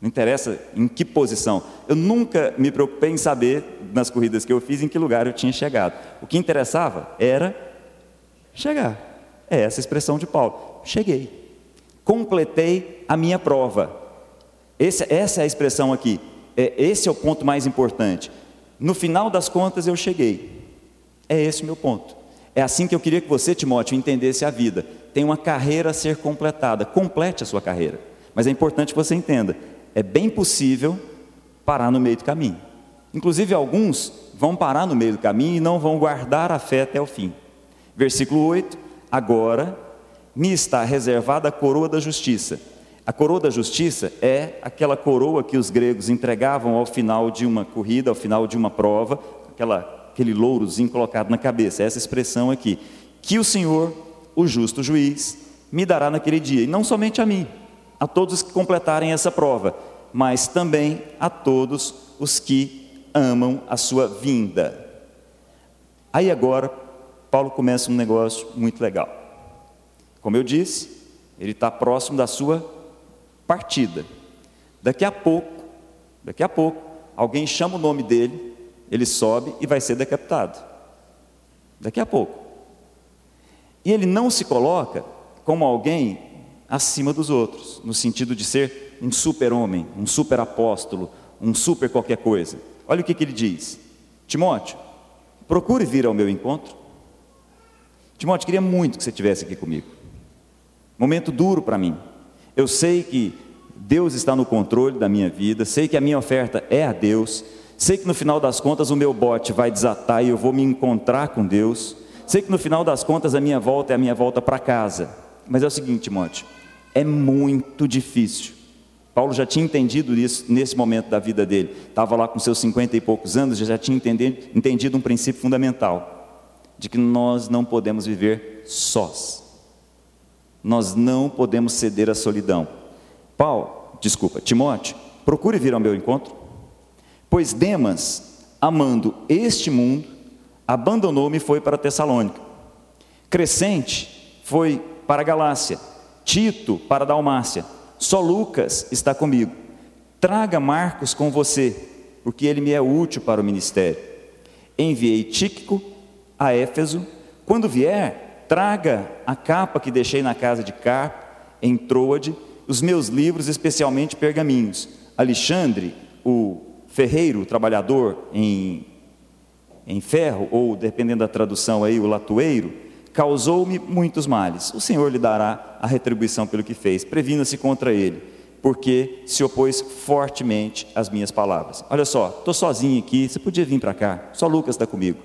[SPEAKER 1] não interessa em que posição. Eu nunca me preocupei em saber, nas corridas que eu fiz, em que lugar eu tinha chegado. O que interessava era chegar. É essa expressão de Paulo. Cheguei. Completei a minha prova. Esse, essa é a expressão aqui. É, esse é o ponto mais importante. No final das contas, eu cheguei. É esse o meu ponto. É assim que eu queria que você, Timóteo, entendesse a vida. Tem uma carreira a ser completada. Complete a sua carreira. Mas é importante que você entenda: é bem possível parar no meio do caminho. Inclusive, alguns vão parar no meio do caminho e não vão guardar a fé até o fim. Versículo 8: Agora me está reservada a coroa da justiça. A coroa da justiça é aquela coroa que os gregos entregavam ao final de uma corrida, ao final de uma prova, aquela, aquele lourozinho colocado na cabeça, essa expressão aqui. Que o Senhor, o justo juiz, me dará naquele dia, e não somente a mim, a todos os que completarem essa prova, mas também a todos os que amam a sua vinda. Aí agora, Paulo começa um negócio muito legal. Como eu disse, ele está próximo da sua partida. Daqui a pouco, daqui a pouco, alguém chama o nome dele, ele sobe e vai ser decapitado. Daqui a pouco. E ele não se coloca como alguém acima dos outros, no sentido de ser um super-homem, um super-apóstolo, um super qualquer coisa. Olha o que, que ele diz: Timóteo, procure vir ao meu encontro. Timóteo, queria muito que você estivesse aqui comigo. Momento duro para mim. Eu sei que Deus está no controle da minha vida, sei que a minha oferta é a Deus, sei que no final das contas o meu bote vai desatar e eu vou me encontrar com Deus, sei que no final das contas a minha volta é a minha volta para casa. Mas é o seguinte, Timóteo, é muito difícil. Paulo já tinha entendido isso nesse momento da vida dele. Estava lá com seus cinquenta e poucos anos, já tinha entendido, um princípio fundamental: de que nós não podemos viver sós. Nós não podemos ceder à solidão. Paulo, desculpa, Timóteo, procure vir ao meu encontro, pois Demas, amando este mundo, abandonou-me e foi para Tessalônica. Crescente foi para a Galácia, Tito para Dalmácia, só Lucas está comigo. Traga Marcos com você, porque ele me é útil para o ministério. Enviei Tíquico a Éfeso. Quando vier, traga a capa que deixei na casa de Carpo, em Troade, os meus livros, especialmente pergaminhos. Alexandre, o ferreiro, o trabalhador em, em ferro, ou dependendo da tradução aí, o latoeiro, causou-me muitos males. O Senhor lhe dará a retribuição pelo que fez. Previna-se contra ele, porque se opôs fortemente às minhas palavras. Olha só, estou sozinho aqui, você podia vir para cá, só Lucas está comigo.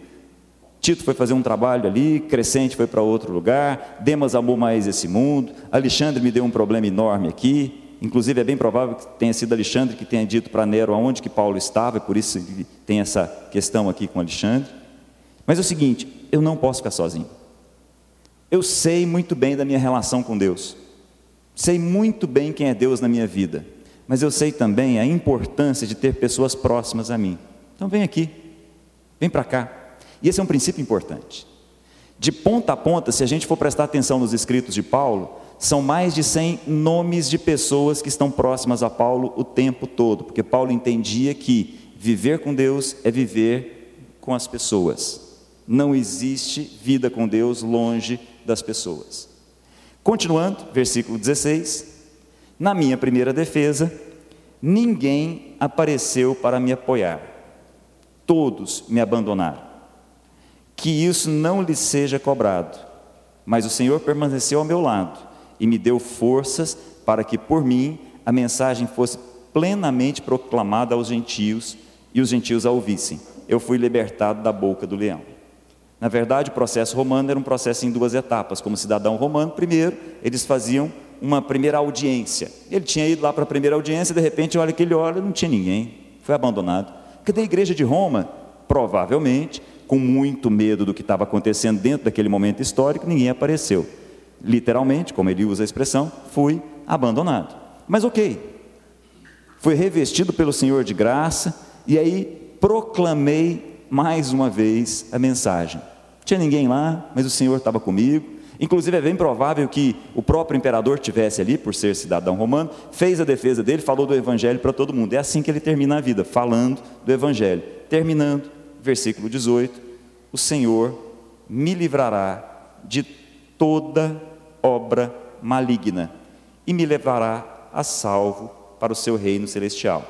[SPEAKER 1] Tito foi fazer um trabalho ali, Crescente foi para outro lugar, Demas amou mais esse mundo, Alexandre me deu um problema enorme aqui, inclusive é bem provável que tenha sido Alexandre que tenha dito para Nero aonde que Paulo estava, por isso tem essa questão aqui com Alexandre. Mas é o seguinte, eu não posso ficar sozinho. Eu sei muito bem da minha relação com Deus. Sei muito bem quem é Deus na minha vida. Mas eu sei também a importância de ter pessoas próximas a mim. Então vem aqui. Vem para cá. E esse é um princípio importante. De ponta a ponta, se a gente for prestar atenção nos escritos de Paulo, são mais de 100 nomes de pessoas que estão próximas a Paulo o tempo todo, porque Paulo entendia que viver com Deus é viver com as pessoas. Não existe vida com Deus longe das pessoas. Continuando, versículo 16: Na minha primeira defesa, ninguém apareceu para me apoiar, todos me abandonaram. Que isso não lhe seja cobrado, mas o Senhor permaneceu ao meu lado e me deu forças para que por mim a mensagem fosse plenamente proclamada aos gentios e os gentios a ouvissem. Eu fui libertado da boca do leão. Na verdade, o processo romano era um processo em duas etapas. Como cidadão romano, primeiro, eles faziam uma primeira audiência. Ele tinha ido lá para a primeira audiência, de repente, olha que ele olha, não tinha ninguém, foi abandonado. Cadê a igreja de Roma? Provavelmente, com muito medo do que estava acontecendo dentro daquele momento histórico, ninguém apareceu. Literalmente, como ele usa a expressão, fui abandonado. Mas ok, fui revestido pelo Senhor de graça, e aí proclamei mais uma vez a mensagem. Tinha ninguém lá, mas o Senhor estava comigo. Inclusive, é bem provável que o próprio imperador tivesse ali, por ser cidadão romano, fez a defesa dele, falou do evangelho para todo mundo. É assim que ele termina a vida, falando do evangelho. Terminando, versículo 18: O Senhor me livrará de toda obra maligna e me levará a salvo para o seu reino celestial.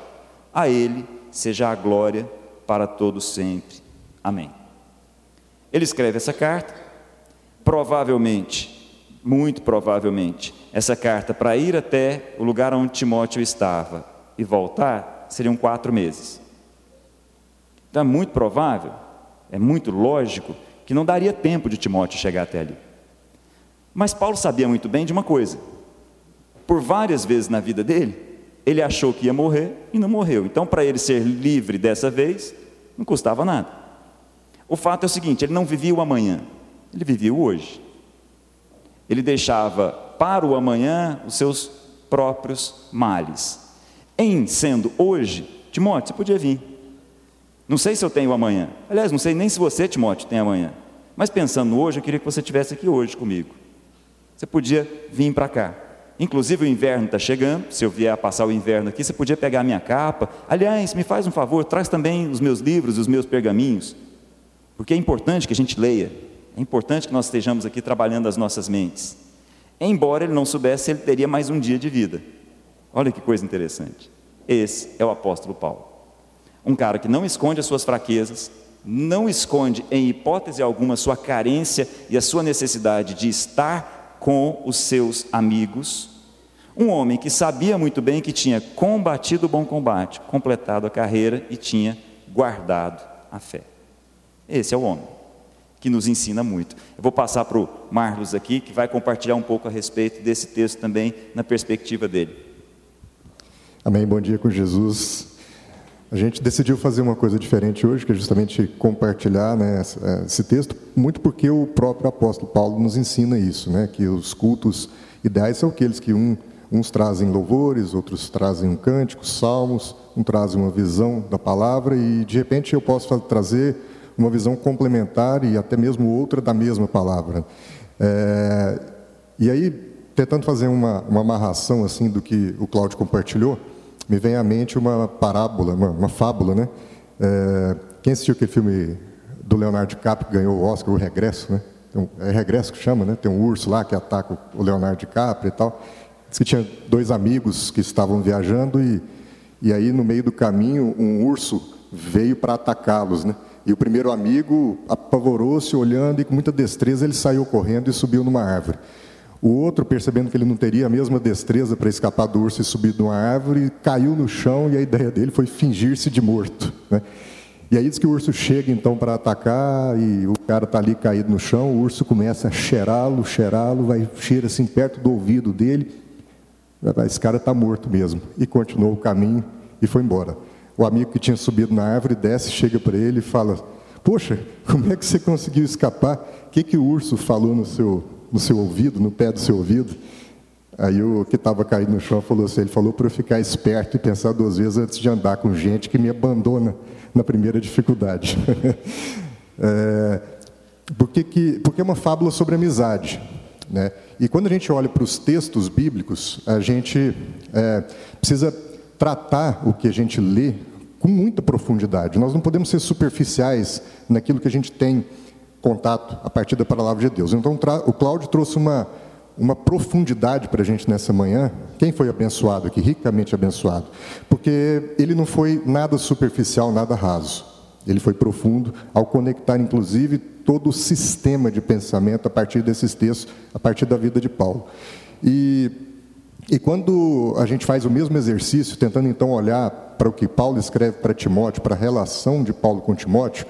[SPEAKER 1] A Ele seja a glória para todos sempre. Amém. Ele escreve essa carta, provavelmente, muito provavelmente, essa carta para ir até o lugar onde Timóteo estava e voltar seriam quatro meses. Então é muito provável, é muito lógico que não daria tempo de Timóteo chegar até ali. Mas Paulo sabia muito bem de uma coisa: por várias vezes na vida dele, ele achou que ia morrer e não morreu. Então, para ele ser livre dessa vez, não custava nada. O fato é o seguinte: ele não vivia o amanhã, ele vivia o hoje. Ele deixava para o amanhã os seus próprios males. Em sendo hoje, Timóteo, você podia vir. Não sei se eu tenho amanhã. Aliás, não sei nem se você, Timóteo, tem amanhã. Mas pensando hoje, eu queria que você estivesse aqui hoje comigo. Você podia vir para cá. Inclusive o inverno está chegando, se eu vier passar o inverno aqui, você podia pegar a minha capa. Aliás, me faz um favor, traz também os meus livros, os meus pergaminhos. Porque é importante que a gente leia. É importante que nós estejamos aqui trabalhando as nossas mentes. Embora ele não soubesse, ele teria mais um dia de vida. Olha que coisa interessante. Esse é o apóstolo Paulo. Um cara que não esconde as suas fraquezas, não esconde em hipótese alguma sua carência e a sua necessidade de estar com os seus amigos, um homem que sabia muito bem que tinha combatido o bom combate, completado a carreira e tinha guardado a fé. Esse é o homem que nos ensina muito. Eu vou passar para o Marlos aqui, que vai compartilhar um pouco a respeito desse texto também, na perspectiva dele.
[SPEAKER 2] Amém. Bom dia com Jesus. A gente decidiu fazer uma coisa diferente hoje, que é justamente compartilhar né, esse texto, muito porque o próprio apóstolo Paulo nos ensina isso, né, que os cultos ideais são aqueles que um, uns trazem louvores, outros trazem um cântico, salmos, um trazem uma visão da palavra e de repente eu posso trazer uma visão complementar e até mesmo outra da mesma palavra. É, E aí, tentando fazer uma, uma amarração assim do que o Cláudio compartilhou, me vem à mente uma parábola, uma, uma fábula, né? É, quem assistiu aquele filme do Leonardo DiCaprio que ganhou o Oscar, o Regresso, né? É Regresso que chama, né? Tem um urso lá que ataca o Leonardo DiCaprio e tal. Diz que tinha dois amigos que estavam viajando e, e aí no meio do caminho um urso veio para atacá-los, né? E o primeiro amigo apavorou-se, olhando, e com muita destreza ele saiu correndo e subiu numa árvore. O outro, percebendo que ele não teria a mesma destreza para escapar do urso e subir de uma árvore, caiu no chão e a ideia dele foi fingir-se de morto. Né? E aí diz que o urso chega então para atacar e o cara está ali caído no chão, o urso começa a cheirá-lo, cheirá-lo, vai cheira assim perto do ouvido dele. Esse cara está morto mesmo. E continuou o caminho e foi embora. O amigo que tinha subido na árvore desce, chega para ele e fala: Poxa, como é que você conseguiu escapar? O que, que o urso falou no seu, no seu ouvido, no pé do seu ouvido? Aí o que estava caído no chão falou assim: Ele falou para eu ficar esperto e pensar duas vezes antes de andar com gente que me abandona na primeira dificuldade. é, porque, que, porque é uma fábula sobre amizade. Né? E quando a gente olha para os textos bíblicos, a gente é, precisa tratar o que a gente lê com muita profundidade. Nós não podemos ser superficiais naquilo que a gente tem contato a partir da palavra de Deus. Então, o Cláudio trouxe uma, uma profundidade para a gente nessa manhã. Quem foi abençoado aqui, ricamente abençoado? Porque ele não foi nada superficial, nada raso. Ele foi profundo ao conectar, inclusive, todo o sistema de pensamento a partir desses textos, a partir da vida de Paulo. E e quando a gente faz o mesmo exercício, tentando então olhar para o que Paulo escreve para Timóteo, para a relação de Paulo com Timóteo,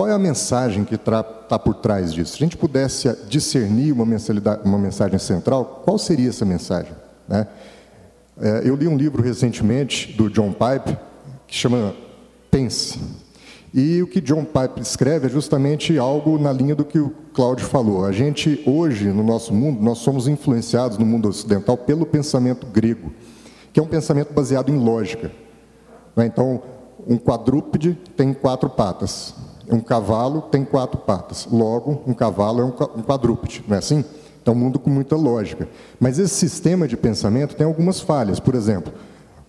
[SPEAKER 2] qual é a mensagem que está por trás disso? Se a gente pudesse discernir uma, uma mensagem central, qual seria essa mensagem? Né? É, eu li um livro recentemente do John Pipe que chama Pense. E o que John Pipe escreve é justamente algo na linha do que o Cláudio falou. A gente, hoje, no nosso mundo, nós somos influenciados no mundo ocidental pelo pensamento grego, que é um pensamento baseado em lógica. Né? Então, um quadrúpede tem quatro patas, um cavalo tem quatro patas, logo, um cavalo é um quadrúpede, não é assim? Então, um mundo com muita lógica. Mas esse sistema de pensamento tem algumas falhas. Por exemplo,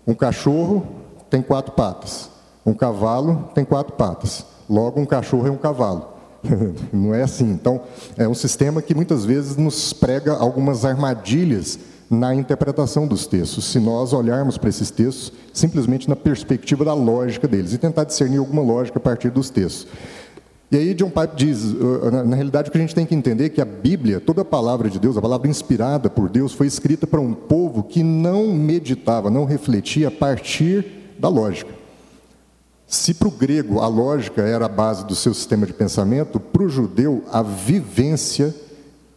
[SPEAKER 2] um cachorro tem quatro patas, um cavalo tem quatro patas, logo um cachorro é um cavalo. Não é assim. Então, é um sistema que muitas vezes nos prega algumas armadilhas na interpretação dos textos, se nós olharmos para esses textos simplesmente na perspectiva da lógica deles e tentar discernir alguma lógica a partir dos textos. E aí John Pipe diz, uh, na realidade o que a gente tem que entender é que a Bíblia, toda a palavra de Deus, a palavra inspirada por Deus, foi escrita para um povo que não meditava, não refletia a partir da lógica. Se para o grego a lógica era a base do seu sistema de pensamento, para o judeu a vivência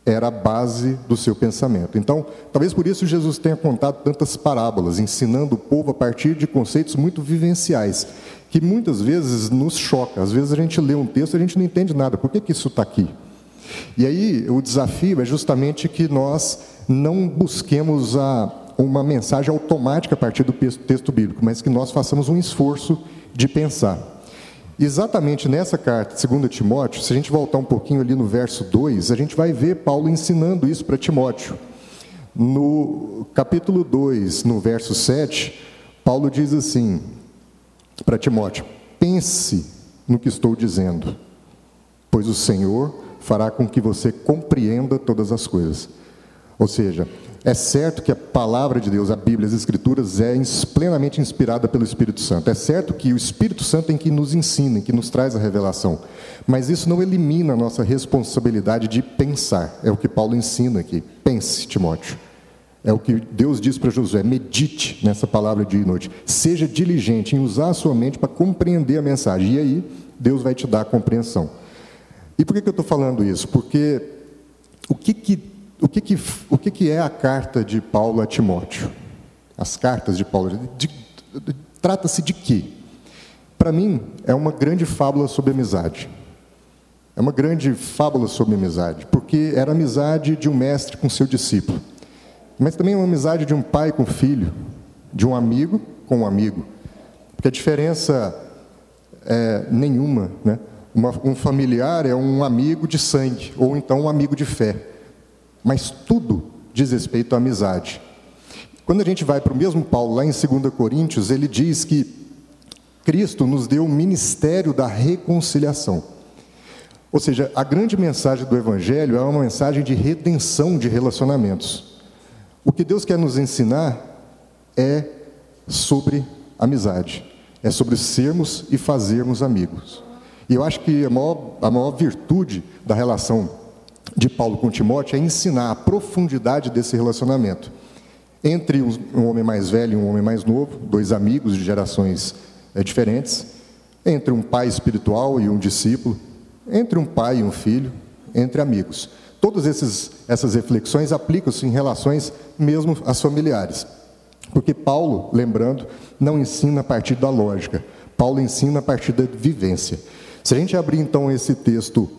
[SPEAKER 2] era a base do seu pensamento. Então, talvez por isso Jesus tenha contado tantas parábolas, ensinando o povo a partir de conceitos muito vivenciais, que muitas vezes nos choca. Às vezes a gente lê um texto e a gente não entende nada. Por que, que isso está aqui? E aí o desafio é justamente que nós não busquemos a, uma mensagem automática a partir do texto bíblico, mas que nós façamos um esforço de pensar. Exatamente nessa carta, 2 Timóteo, se a gente voltar um pouquinho ali no verso 2, a gente vai ver Paulo ensinando isso para Timóteo. No capítulo 2, no verso 7, Paulo diz assim para Timóteo: Pense no que estou dizendo, pois o Senhor fará com que você compreenda todas as coisas. Ou seja, é certo que a palavra de Deus, a Bíblia, as Escrituras, é plenamente inspirada pelo Espírito Santo. É certo que o Espírito Santo tem que nos ensina, que nos traz a revelação. Mas isso não elimina a nossa responsabilidade de pensar. É o que Paulo ensina aqui. Pense, Timóteo. É o que Deus diz para Josué: medite nessa palavra dia e noite. Seja diligente em usar a sua mente para compreender a mensagem. E aí, Deus vai te dar a compreensão. E por que, que eu estou falando isso? Porque o que, que o que, que, o que, que é a carta de Paulo a Timóteo? As cartas de Paulo. Trata-se de quê? Para mim, é uma grande fábula sobre amizade. É uma grande fábula sobre amizade, porque era amizade de um mestre com seu discípulo, mas também é uma amizade de um pai com filho, de um amigo com um amigo, porque a diferença é nenhuma, né? Uma, um familiar é um amigo de sangue, ou então um amigo de fé. Mas tudo diz respeito à amizade. Quando a gente vai para o mesmo Paulo, lá em 2 Coríntios, ele diz que Cristo nos deu o ministério da reconciliação. Ou seja, a grande mensagem do Evangelho é uma mensagem de redenção de relacionamentos. O que Deus quer nos ensinar é sobre amizade, é sobre sermos e fazermos amigos. E eu acho que a maior, a maior virtude da relação de Paulo com Timóteo é ensinar a profundidade desse relacionamento entre um homem mais velho e um homem mais novo, dois amigos de gerações é, diferentes, entre um pai espiritual e um discípulo, entre um pai e um filho, entre amigos. Todas essas reflexões aplicam-se em relações mesmo às familiares. Porque Paulo, lembrando, não ensina a partir da lógica, Paulo ensina a partir da vivência. Se a gente abrir então esse texto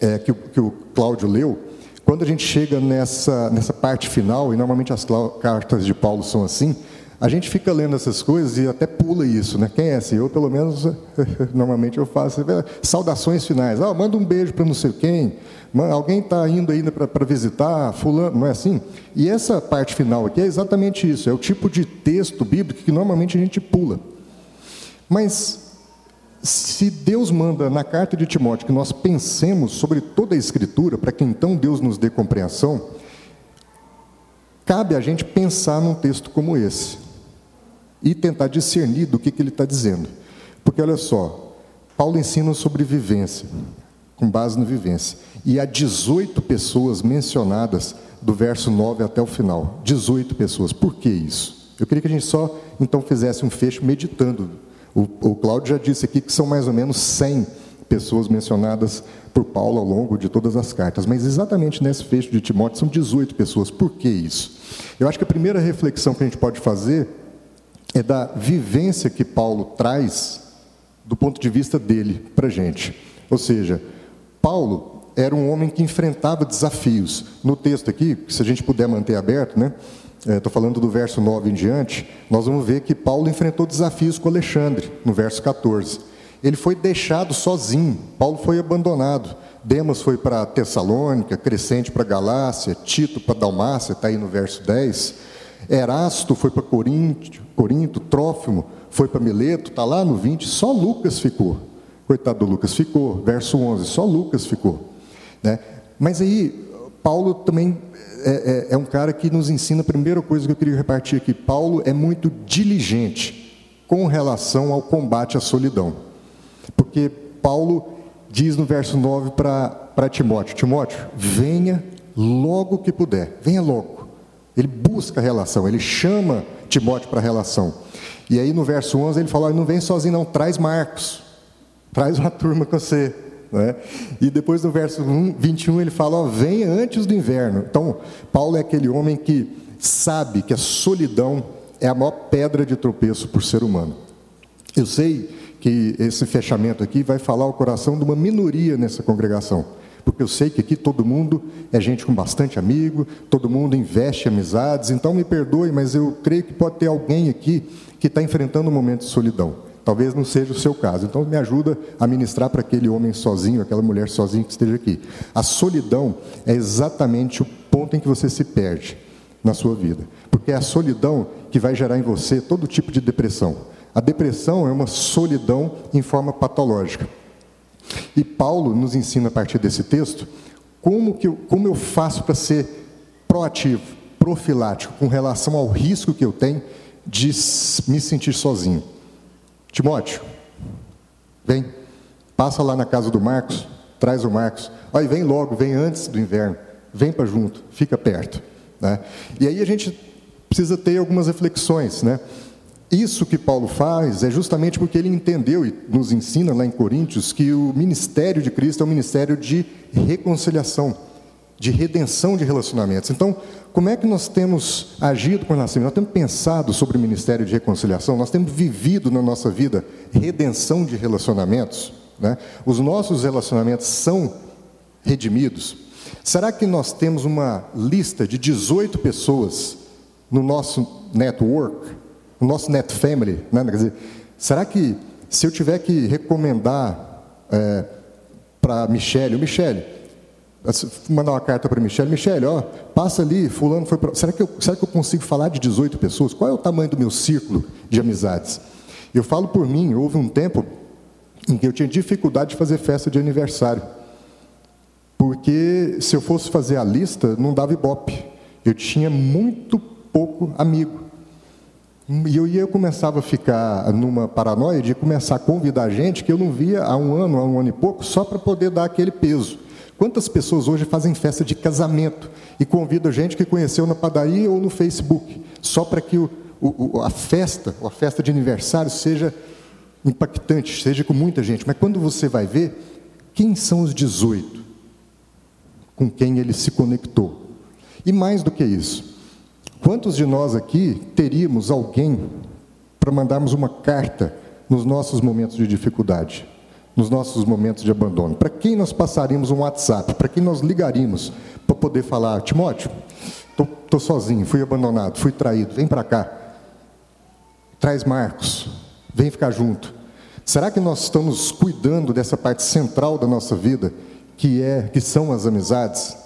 [SPEAKER 2] é, que, que o Cláudio leu, quando a gente chega nessa, nessa parte final, e normalmente as cartas de Paulo são assim, a gente fica lendo essas coisas e até pula isso, né? Quem é assim? Eu, pelo menos, normalmente eu faço saudações finais. Ah, manda um beijo para não sei quem. Alguém está indo ainda para visitar, fulano, não é assim? E essa parte final aqui é exatamente isso. É o tipo de texto bíblico que normalmente a gente pula. Mas se Deus manda na carta de Timóteo que nós pensemos sobre toda a Escritura, para que então Deus nos dê compreensão, cabe a gente pensar num texto como esse e tentar discernir do que, que ele está dizendo. Porque olha só, Paulo ensina sobre vivência, com base na vivência, e há 18 pessoas mencionadas do verso 9 até o final. 18 pessoas. Por que isso? Eu queria que a gente só então fizesse um fecho meditando o, o Cláudio já disse aqui que são mais ou menos 100 pessoas mencionadas por Paulo ao longo de todas as cartas, mas exatamente nesse fecho de Timóteo são 18 pessoas. Por que isso? Eu acho que a primeira reflexão que a gente pode fazer é da vivência que Paulo traz do ponto de vista dele para a gente. Ou seja, Paulo era um homem que enfrentava desafios. No texto aqui, se a gente puder manter aberto, né? Estou é, falando do verso 9 em diante, nós vamos ver que Paulo enfrentou desafios com Alexandre, no verso 14. Ele foi deixado sozinho, Paulo foi abandonado. Demas foi para Tessalônica, Crescente para Galácia, Tito para Dalmácia, está aí no verso 10. Erasto foi para Corinto, Corinto, Trófimo foi para Mileto, está lá no 20, só Lucas ficou. Coitado do Lucas, ficou. Verso 11, só Lucas ficou. Né? Mas aí, Paulo também é, é, é um cara que nos ensina a primeira coisa que eu queria repartir aqui. Paulo é muito diligente com relação ao combate à solidão. Porque Paulo diz no verso 9 para Timóteo: Timóteo, venha logo que puder, venha logo. Ele busca a relação, ele chama Timóteo para a relação. E aí no verso 11 ele fala: não vem sozinho, não, traz Marcos, traz uma turma com você. Né? E depois no verso 21 ele fala: ó, venha antes do inverno. Então, Paulo é aquele homem que sabe que a solidão é a maior pedra de tropeço por ser humano. Eu sei que esse fechamento aqui vai falar o coração de uma minoria nessa congregação, porque eu sei que aqui todo mundo é gente com bastante amigo, todo mundo investe amizades, então me perdoe, mas eu creio que pode ter alguém aqui que está enfrentando um momento de solidão. Talvez não seja o seu caso. Então, me ajuda a ministrar para aquele homem sozinho, aquela mulher sozinha que esteja aqui. A solidão é exatamente o ponto em que você se perde na sua vida. Porque é a solidão que vai gerar em você todo tipo de depressão. A depressão é uma solidão em forma patológica. E Paulo nos ensina a partir desse texto como, que eu, como eu faço para ser proativo, profilático, com relação ao risco que eu tenho de me sentir sozinho. Timóteo, vem, passa lá na casa do Marcos, traz o Marcos. Olha, vem logo, vem antes do inverno, vem para junto, fica perto. Né? E aí a gente precisa ter algumas reflexões, né? Isso que Paulo faz é justamente porque ele entendeu e nos ensina lá em Coríntios que o ministério de Cristo é um ministério de reconciliação, de redenção de relacionamentos. Então, como é que nós temos agido com relação? Nós temos pensado sobre o ministério de reconciliação, nós temos vivido na nossa vida redenção de relacionamentos. Né? Os nossos relacionamentos são redimidos. Será que nós temos uma lista de 18 pessoas no nosso network, no nosso net family? Né? Quer dizer, será que se eu tiver que recomendar é, para Michele, Michele, mandar uma carta para Michele, Michele, ó, passa ali, fulano foi pra... será que eu será que eu consigo falar de 18 pessoas? Qual é o tamanho do meu círculo de amizades? Eu falo por mim, houve um tempo em que eu tinha dificuldade de fazer festa de aniversário. Porque se eu fosse fazer a lista, não dava ibope. Eu tinha muito pouco amigo. E eu ia começava a ficar numa paranoia de começar a convidar gente que eu não via há um ano, há um ano e pouco, só para poder dar aquele peso. Quantas pessoas hoje fazem festa de casamento e convidam gente que conheceu na padaria ou no Facebook, só para que o, o, a festa, a festa de aniversário seja impactante, seja com muita gente. Mas quando você vai ver, quem são os 18 com quem ele se conectou? E mais do que isso, quantos de nós aqui teríamos alguém para mandarmos uma carta nos nossos momentos de dificuldade? Nos nossos momentos de abandono? Para quem nós passaríamos um WhatsApp? Para quem nós ligaríamos para poder falar, Timóteo, estou sozinho, fui abandonado, fui traído, vem para cá. Traz Marcos, vem ficar junto. Será que nós estamos cuidando dessa parte central da nossa vida, que é que são as amizades?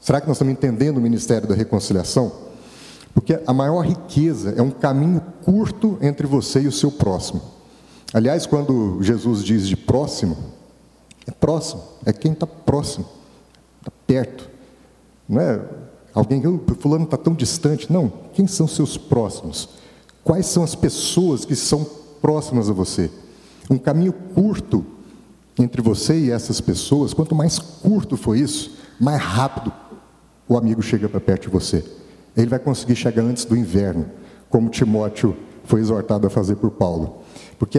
[SPEAKER 2] Será que nós estamos entendendo o ministério da reconciliação? Porque a maior riqueza é um caminho curto entre você e o seu próximo. Aliás, quando Jesus diz de próximo, é próximo, é quem está próximo, está perto. Não é alguém que o fulano está tão distante. Não, quem são seus próximos? Quais são as pessoas que são próximas a você? Um caminho curto entre você e essas pessoas, quanto mais curto for isso, mais rápido o amigo chega para perto de você. Ele vai conseguir chegar antes do inverno, como Timóteo foi exortado a fazer por Paulo. Porque,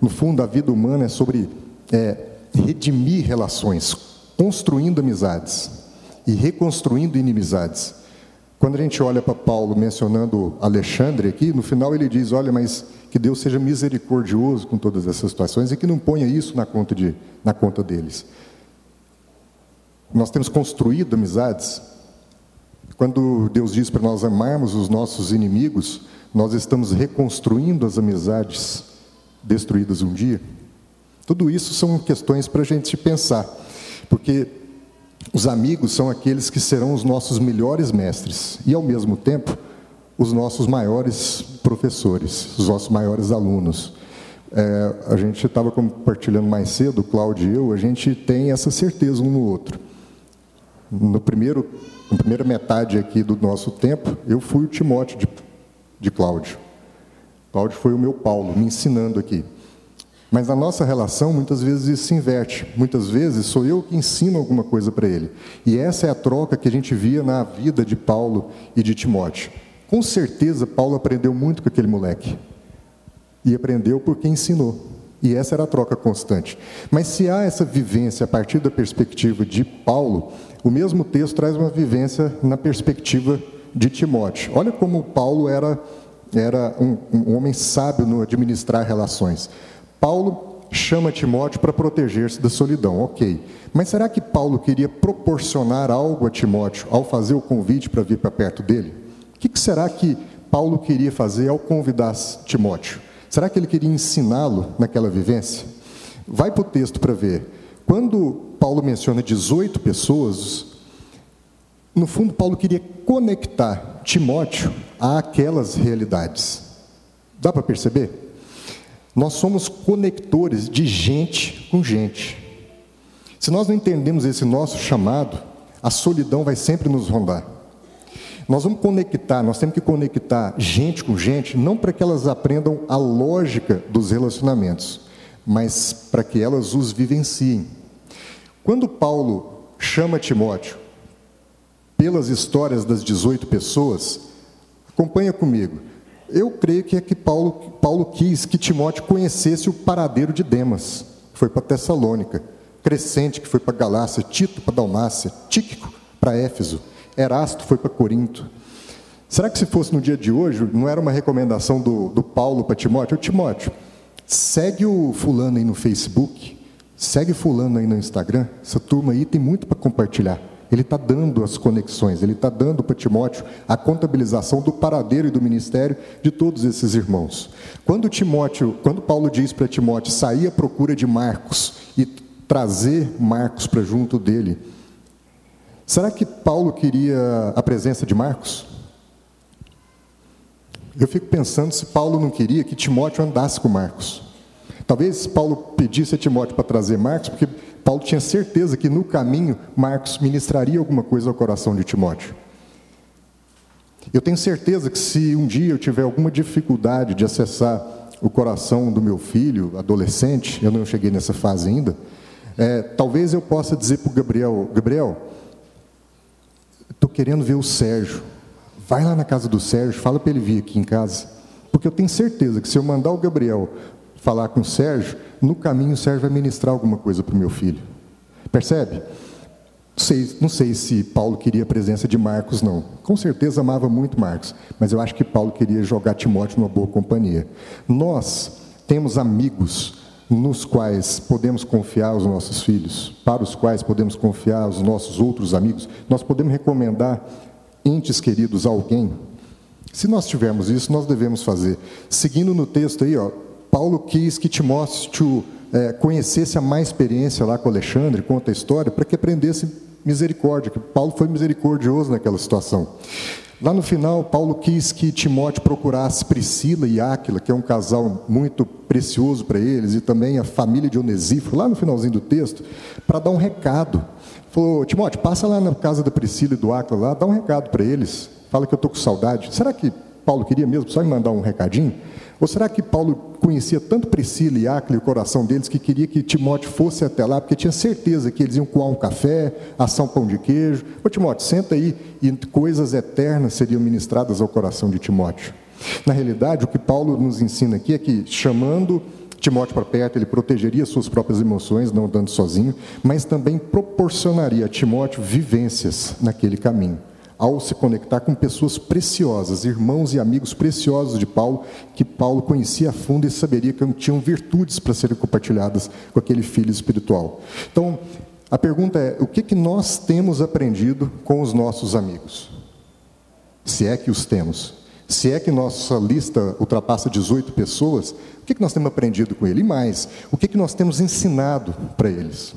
[SPEAKER 2] no fundo, a vida humana é sobre é, redimir relações, construindo amizades e reconstruindo inimizades. Quando a gente olha para Paulo mencionando Alexandre aqui, no final ele diz: Olha, mas que Deus seja misericordioso com todas essas situações e que não ponha isso na conta, de, na conta deles. Nós temos construído amizades. Quando Deus diz para nós amarmos os nossos inimigos, nós estamos reconstruindo as amizades destruídas um dia? Tudo isso são questões para a gente pensar, porque os amigos são aqueles que serão os nossos melhores mestres e, ao mesmo tempo, os nossos maiores professores, os nossos maiores alunos. É, a gente estava compartilhando mais cedo, o Cláudio e eu, a gente tem essa certeza um no outro. No primeiro, na primeira metade aqui do nosso tempo, eu fui o Timóteo de, de Cláudio. Cláudio foi o meu Paulo, me ensinando aqui. Mas na nossa relação, muitas vezes isso se inverte. Muitas vezes sou eu que ensino alguma coisa para ele. E essa é a troca que a gente via na vida de Paulo e de Timóteo. Com certeza, Paulo aprendeu muito com aquele moleque. E aprendeu porque ensinou. E essa era a troca constante. Mas se há essa vivência a partir da perspectiva de Paulo, o mesmo texto traz uma vivência na perspectiva de Timóteo. Olha como Paulo era era um, um homem sábio no administrar relações. Paulo chama Timóteo para proteger-se da solidão, ok. Mas será que Paulo queria proporcionar algo a Timóteo ao fazer o convite para vir para perto dele? O que, que será que Paulo queria fazer ao convidar Timóteo? Será que ele queria ensiná-lo naquela vivência? Vai para o texto para ver. Quando Paulo menciona 18 pessoas, no fundo, Paulo queria conectar Timóteo àquelas realidades. Dá para perceber? Nós somos conectores de gente com gente. Se nós não entendemos esse nosso chamado, a solidão vai sempre nos rondar. Nós vamos conectar, nós temos que conectar gente com gente, não para que elas aprendam a lógica dos relacionamentos, mas para que elas os vivenciem. Quando Paulo chama Timóteo pelas histórias das 18 pessoas, acompanha comigo. Eu creio que é que Paulo, Paulo quis que Timóteo conhecesse o paradeiro de Demas, que foi para Tessalônica, Crescente, que foi para Galácia, Tito para Dalmácia, Tíquico para Éfeso, Erasto foi para Corinto. Será que se fosse no dia de hoje, não era uma recomendação do, do Paulo para Timóteo? Ô, Timóteo, segue o fulano aí no Facebook, segue fulano aí no Instagram, essa turma aí tem muito para compartilhar. Ele está dando as conexões, ele está dando para Timóteo a contabilização do paradeiro e do ministério de todos esses irmãos. Quando Timóteo, quando Paulo diz para Timóteo sair à procura de Marcos e trazer Marcos para junto dele, Será que Paulo queria a presença de Marcos? Eu fico pensando se Paulo não queria que Timóteo andasse com Marcos. Talvez Paulo pedisse a Timóteo para trazer Marcos, porque Paulo tinha certeza que no caminho Marcos ministraria alguma coisa ao coração de Timóteo. Eu tenho certeza que se um dia eu tiver alguma dificuldade de acessar o coração do meu filho, adolescente, eu não cheguei nessa fase ainda, é, talvez eu possa dizer para o Gabriel: Gabriel, estou querendo ver o Sérgio. Vai lá na casa do Sérgio, fala para ele vir aqui em casa. Porque eu tenho certeza que se eu mandar o Gabriel falar com o Sérgio, no caminho o Sérgio vai ministrar alguma coisa para o meu filho. Percebe? sei, não sei se Paulo queria a presença de Marcos, não. Com certeza amava muito Marcos, mas eu acho que Paulo queria jogar Timóteo numa boa companhia. Nós temos amigos nos quais podemos confiar os nossos filhos, para os quais podemos confiar os nossos outros amigos. Nós podemos recomendar entes queridos a alguém. Se nós tivermos isso, nós devemos fazer. Seguindo no texto aí, ó, Paulo quis que Timóteo é, conhecesse a má experiência lá com Alexandre, conta a história, para que aprendesse misericórdia, que Paulo foi misericordioso naquela situação. Lá no final, Paulo quis que Timóteo procurasse Priscila e Áquila, que é um casal muito precioso para eles, e também a família de Onesíforo, lá no finalzinho do texto, para dar um recado. Falou, Timóteo, passa lá na casa da Priscila e do Áquila, lá, dá um recado para eles, fala que eu estou com saudade. Será que Paulo queria mesmo só me mandar um recadinho? Ou será que Paulo conhecia tanto Priscila e Áquila o coração deles que queria que Timóteo fosse até lá, porque tinha certeza que eles iam coar um café, assar um pão de queijo. Ô Timóteo, senta aí e coisas eternas seriam ministradas ao coração de Timóteo. Na realidade, o que Paulo nos ensina aqui é que, chamando Timóteo para perto, ele protegeria suas próprias emoções, não andando sozinho, mas também proporcionaria a Timóteo vivências naquele caminho ao se conectar com pessoas preciosas, irmãos e amigos preciosos de Paulo, que Paulo conhecia a fundo e saberia que tinham virtudes para serem compartilhadas com aquele filho espiritual. Então, a pergunta é: o que, que nós temos aprendido com os nossos amigos? Se é que os temos. Se é que nossa lista ultrapassa 18 pessoas, o que, que nós temos aprendido com ele? E mais, o que, que nós temos ensinado para eles?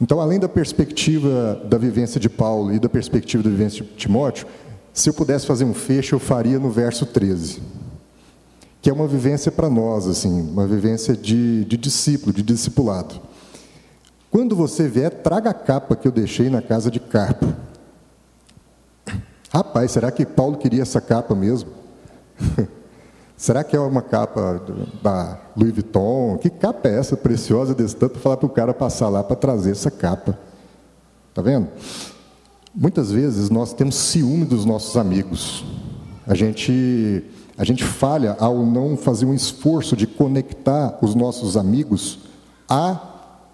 [SPEAKER 2] Então, além da perspectiva da vivência de Paulo e da perspectiva da vivência de Timóteo, se eu pudesse fazer um fecho, eu faria no verso 13, que é uma vivência para nós, assim, uma vivência de, de discípulo, de discipulado. Quando você vier, traga a capa que eu deixei na casa de Carpo. Rapaz, será que Paulo queria essa capa mesmo? Será que é uma capa da Louis Vuitton? Que capa é essa preciosa desse tanto falar para o cara passar lá para trazer essa capa? Está vendo? Muitas vezes nós temos ciúme dos nossos amigos. A gente, a gente falha ao não fazer um esforço de conectar os nossos amigos a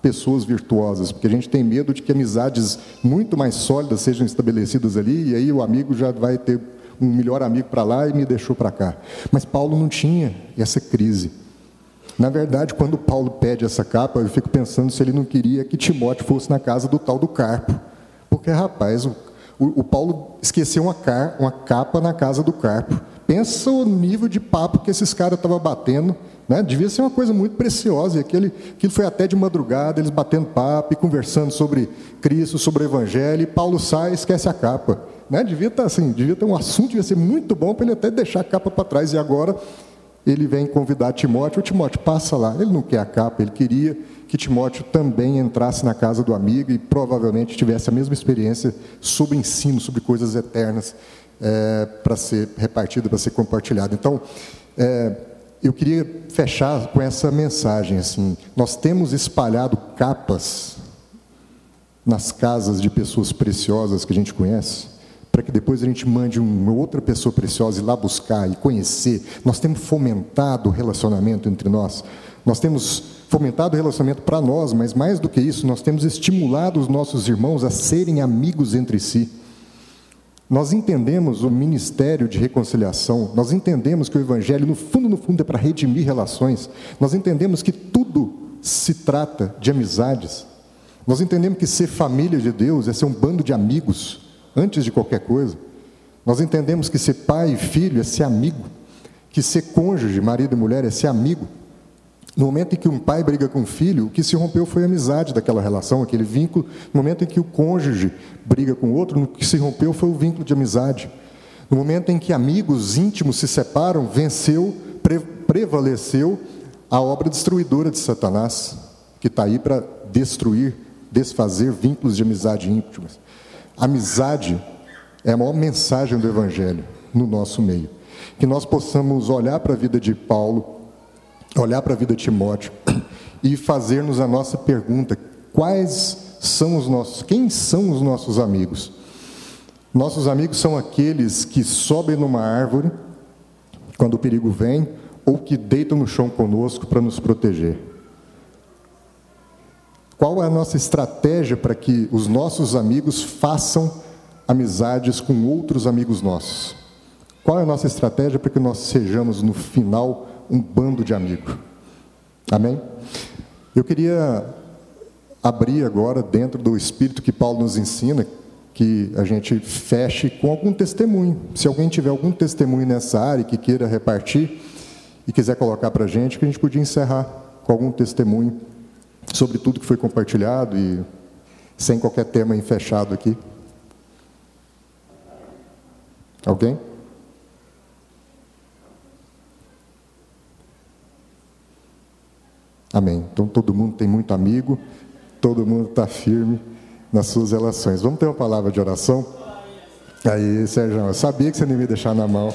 [SPEAKER 2] pessoas virtuosas, porque a gente tem medo de que amizades muito mais sólidas sejam estabelecidas ali e aí o amigo já vai ter um melhor amigo para lá e me deixou para cá. Mas Paulo não tinha essa crise. Na verdade, quando Paulo pede essa capa, eu fico pensando se ele não queria que Timóteo fosse na casa do tal do Carpo. Porque, rapaz, o, o, o Paulo esqueceu uma, car, uma capa na casa do Carpo. Pensa o nível de papo que esses caras estavam batendo. Né? Devia ser uma coisa muito preciosa. E aquele, aquilo foi até de madrugada, eles batendo papo e conversando sobre Cristo, sobre o Evangelho. E Paulo sai e esquece a capa. Né? Devia estar tá assim, devia ter um assunto, devia ser muito bom para ele até deixar a capa para trás. E agora ele vem convidar Timóteo, o Timóteo passa lá. Ele não quer a capa, ele queria que Timóteo também entrasse na casa do amigo e provavelmente tivesse a mesma experiência sobre ensino, sobre coisas eternas é, para ser repartida, para ser compartilhada. Então, é, eu queria fechar com essa mensagem assim: nós temos espalhado capas nas casas de pessoas preciosas que a gente conhece para que depois a gente mande uma outra pessoa preciosa ir lá buscar e conhecer. Nós temos fomentado o relacionamento entre nós. Nós temos fomentado o relacionamento para nós, mas mais do que isso, nós temos estimulado os nossos irmãos a serem amigos entre si. Nós entendemos o ministério de reconciliação, nós entendemos que o Evangelho, no fundo, no fundo, é para redimir relações, nós entendemos que tudo se trata de amizades, nós entendemos que ser família de Deus é ser um bando de amigos, antes de qualquer coisa. Nós entendemos que ser pai e filho é ser amigo, que ser cônjuge, marido e mulher, é ser amigo. No momento em que um pai briga com um filho, o que se rompeu foi a amizade daquela relação, aquele vínculo. No momento em que o cônjuge briga com o outro, o que se rompeu foi o vínculo de amizade. No momento em que amigos íntimos se separam, venceu, pre prevaleceu a obra destruidora de Satanás, que está aí para destruir, desfazer vínculos de amizade íntimos. Amizade é a maior mensagem do Evangelho no nosso meio. Que nós possamos olhar para a vida de Paulo, olhar para a vida de Timóteo e fazer-nos a nossa pergunta: quais são os nossos, quem são os nossos amigos? Nossos amigos são aqueles que sobem numa árvore quando o perigo vem ou que deitam no chão conosco para nos proteger. Qual é a nossa estratégia para que os nossos amigos façam amizades com outros amigos nossos? Qual é a nossa estratégia para que nós sejamos, no final, um bando de amigos? Amém? Eu queria abrir agora, dentro do espírito que Paulo nos ensina, que a gente feche com algum testemunho. Se alguém tiver algum testemunho nessa área que queira repartir e quiser colocar para a gente, que a gente podia encerrar com algum testemunho sobre tudo que foi compartilhado e sem qualquer tema fechado aqui. Alguém? Amém. Então todo mundo tem muito amigo, todo mundo está firme nas suas relações. Vamos ter uma palavra de oração? Aí, Sérgio, eu sabia que você não ia me deixar na mão.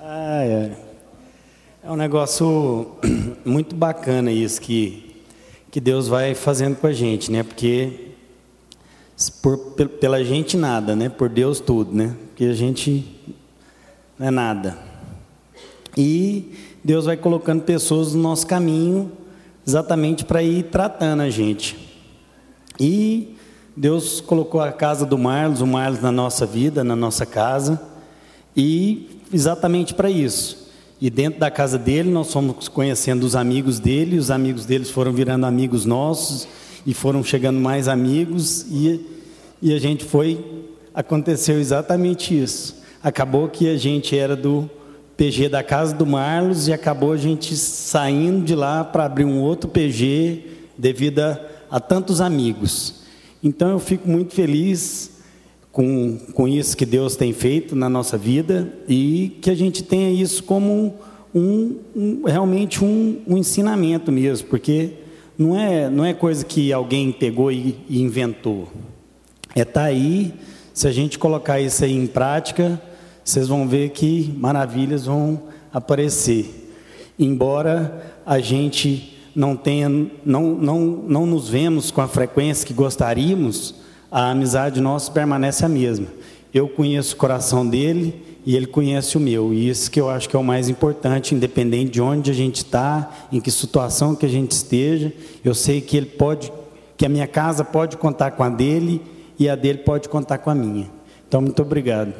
[SPEAKER 3] Ah, é. é um negócio muito bacana isso que, que Deus vai fazendo com a gente, né? Porque por, pela gente nada, né? Por Deus tudo, né? Porque a gente não é nada. E Deus vai colocando pessoas no nosso caminho exatamente para ir tratando a gente. E Deus colocou a casa do Marlos, o Marlos na nossa vida, na nossa casa, e exatamente para isso. E dentro da casa dele, nós fomos conhecendo os amigos dele, os amigos deles foram virando amigos nossos, e foram chegando mais amigos, e, e a gente foi. Aconteceu exatamente isso. Acabou que a gente era do PG da casa do Marlos e acabou a gente saindo de lá para abrir um outro PG devido a, a, tantos amigos. Então eu fico muito feliz com, com isso que Deus tem feito na nossa vida e que a gente tenha isso como um, um realmente um, um, ensinamento mesmo, porque não é, não é coisa que alguém pegou e, e inventou. É estar tá aí, se a gente colocar isso aí em prática, vocês vão ver que maravilhas vão aparecer. Embora a gente não tenha, não, não, não nos vemos com a frequência que gostaríamos, a amizade nossa permanece a mesma. Eu conheço o coração dele e ele conhece o meu. E isso que eu acho que é o mais importante, independente de onde a gente está, em que situação que a gente esteja. Eu sei que ele pode, que a minha casa pode contar com a dele e a dele pode contar com a minha. Então, muito obrigado.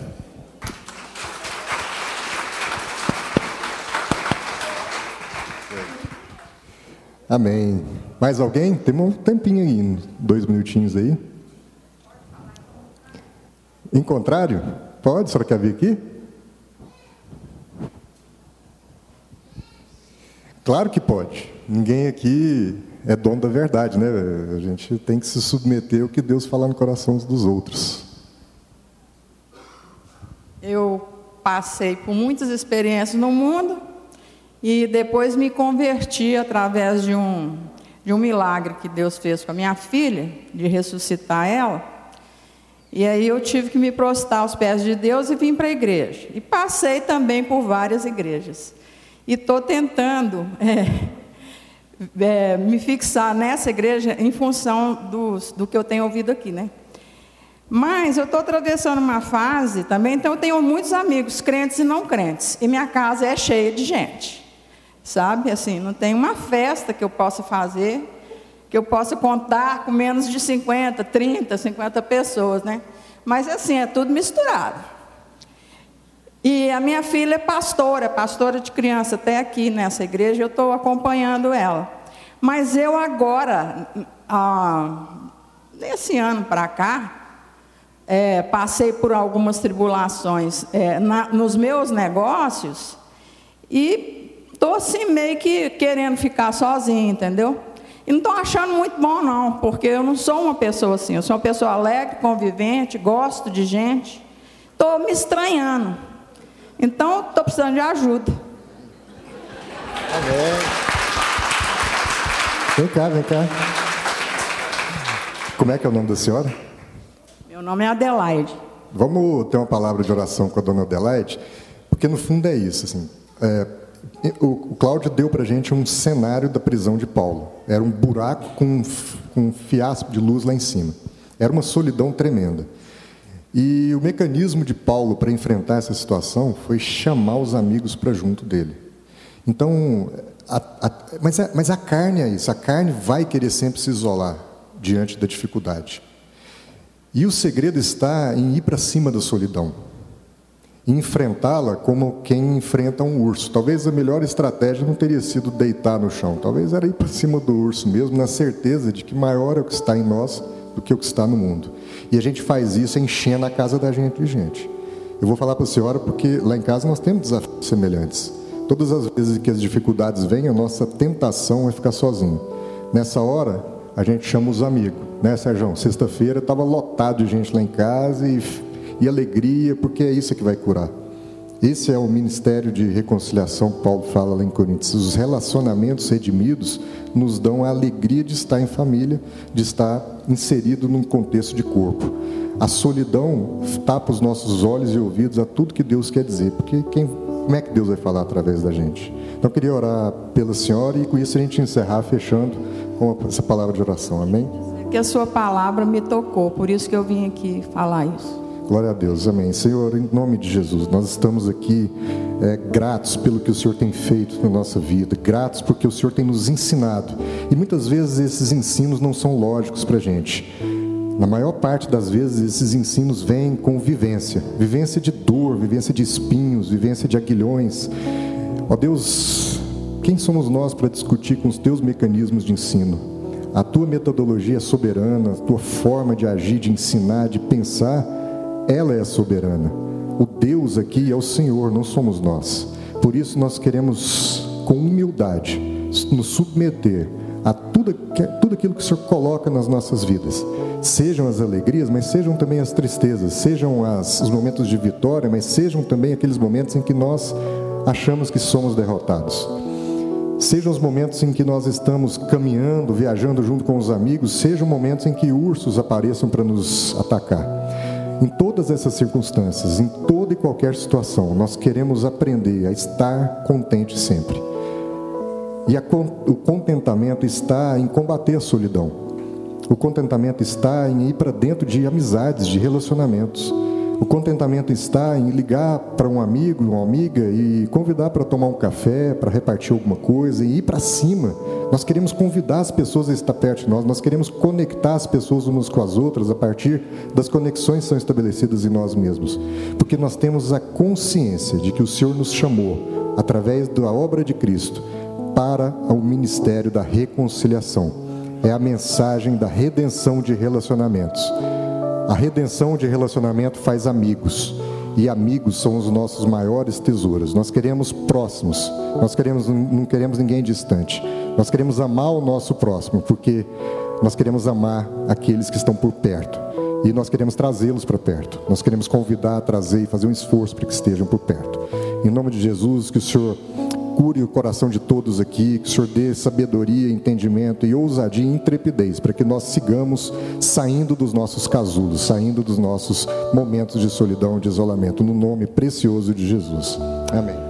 [SPEAKER 2] Amém. Mais alguém? Tem um tempinho aí, dois minutinhos aí. Em contrário? Pode? A senhora quer vir aqui? Claro que pode. Ninguém aqui é dono da verdade, né? A gente tem que se submeter ao que Deus fala no coração dos outros.
[SPEAKER 4] Eu passei por muitas experiências no mundo e depois me converti através de um, de um milagre que Deus fez com a minha filha, de ressuscitar ela. E aí eu tive que me prostrar aos pés de Deus e vim para a igreja. E passei também por várias igrejas. E estou tentando é, é, me fixar nessa igreja em função dos, do que eu tenho ouvido aqui, né? Mas eu estou atravessando uma fase também, então eu tenho muitos amigos, crentes e não crentes. E minha casa é cheia de gente sabe? Assim, não tem uma festa que eu possa fazer que eu possa contar com menos de 50, 30, 50 pessoas, né? Mas assim, é tudo misturado. E a minha filha é pastora, pastora de criança, até aqui nessa igreja, eu estou acompanhando ela. Mas eu agora, ah, nesse ano para cá, é, passei por algumas tribulações é, na, nos meus negócios E estou assim meio que querendo ficar sozinha, entendeu? E não estou achando muito bom, não, porque eu não sou uma pessoa assim. Eu sou uma pessoa alegre, convivente, gosto de gente. Estou me estranhando. Então, estou precisando de ajuda.
[SPEAKER 2] Amém. Vem cá, vem cá. Como é que é o nome da senhora?
[SPEAKER 4] Meu nome é Adelaide.
[SPEAKER 2] Vamos ter uma palavra de oração com a dona Adelaide, porque no fundo é isso. Assim, é, o, Cláudio deu para a gente um cenário da prisão de Paulo. Era um buraco com um fiasco de luz lá em cima. Era uma solidão tremenda. E o mecanismo de Paulo para enfrentar essa situação foi chamar os amigos para junto dele. Então, a, a, mas, a, mas a carne é isso, a carne vai querer sempre se isolar diante da dificuldade. E o segredo está em ir para cima da solidão enfrentá-la como quem enfrenta um urso. Talvez a melhor estratégia não teria sido deitar no chão, talvez era ir para cima do urso mesmo, na certeza de que maior é o que está em nós do que o que está no mundo. E a gente faz isso enchendo a casa da gente de gente. Eu vou falar para a senhora porque lá em casa nós temos desafios semelhantes. Todas as vezes que as dificuldades vêm, a nossa tentação é ficar sozinho. Nessa hora, a gente chama os amigos, né, Sérgio? Sexta-feira estava lotado de gente lá em casa e e alegria, porque é isso que vai curar. Esse é o ministério de reconciliação que Paulo fala lá em Coríntios. Os relacionamentos redimidos nos dão a alegria de estar em família, de estar inserido num contexto de corpo. A solidão tapa os nossos olhos e ouvidos a tudo que Deus quer dizer, porque quem, como é que Deus vai falar através da gente? Então eu queria orar pela senhora e com isso a gente encerrar fechando com essa palavra de oração. Amém?
[SPEAKER 4] Que a sua palavra me tocou, por isso que eu vim aqui falar isso.
[SPEAKER 2] Glória a Deus, amém. Senhor, em nome de Jesus, nós estamos aqui é, gratos pelo que o Senhor tem feito na nossa vida, gratos porque o Senhor tem nos ensinado. E muitas vezes esses ensinos não são lógicos para a gente. Na maior parte das vezes, esses ensinos vêm com vivência vivência de dor, vivência de espinhos, vivência de aguilhões. Ó Deus, quem somos nós para discutir com os teus mecanismos de ensino? A tua metodologia soberana, a tua forma de agir, de ensinar, de pensar ela é soberana. O Deus aqui é o Senhor, não somos nós. Por isso nós queremos, com humildade, nos submeter a tudo, tudo aquilo que o Senhor coloca nas nossas vidas. Sejam as alegrias, mas sejam também as tristezas, sejam as, os momentos de vitória, mas sejam também aqueles momentos em que nós achamos que somos derrotados. Sejam os momentos em que nós estamos caminhando, viajando junto com os amigos, sejam momentos em que ursos apareçam para nos atacar. Em todas essas circunstâncias, em toda e qualquer situação, nós queremos aprender a estar contente sempre. E a, o contentamento está em combater a solidão. O contentamento está em ir para dentro de amizades, de relacionamentos. O contentamento está em ligar para um amigo, uma amiga e convidar para tomar um café, para repartir alguma coisa e ir para cima. Nós queremos convidar as pessoas a estar perto de nós, nós queremos conectar as pessoas umas com as outras a partir das conexões que são estabelecidas em nós mesmos. Porque nós temos a consciência de que o Senhor nos chamou, através da obra de Cristo, para o ministério da reconciliação. É a mensagem da redenção de relacionamentos. A redenção de relacionamento faz amigos. E amigos são os nossos maiores tesouros. Nós queremos próximos. Nós queremos, não queremos ninguém distante. Nós queremos amar o nosso próximo, porque nós queremos amar aqueles que estão por perto. E nós queremos trazê-los para perto. Nós queremos convidar, trazer e fazer um esforço para que estejam por perto. Em nome de Jesus, que o Senhor cure o coração de todos aqui, que o Senhor dê sabedoria, entendimento e ousadia e intrepidez, para que nós sigamos saindo dos nossos casulos, saindo dos nossos momentos de solidão, de isolamento, no nome precioso de Jesus. Amém.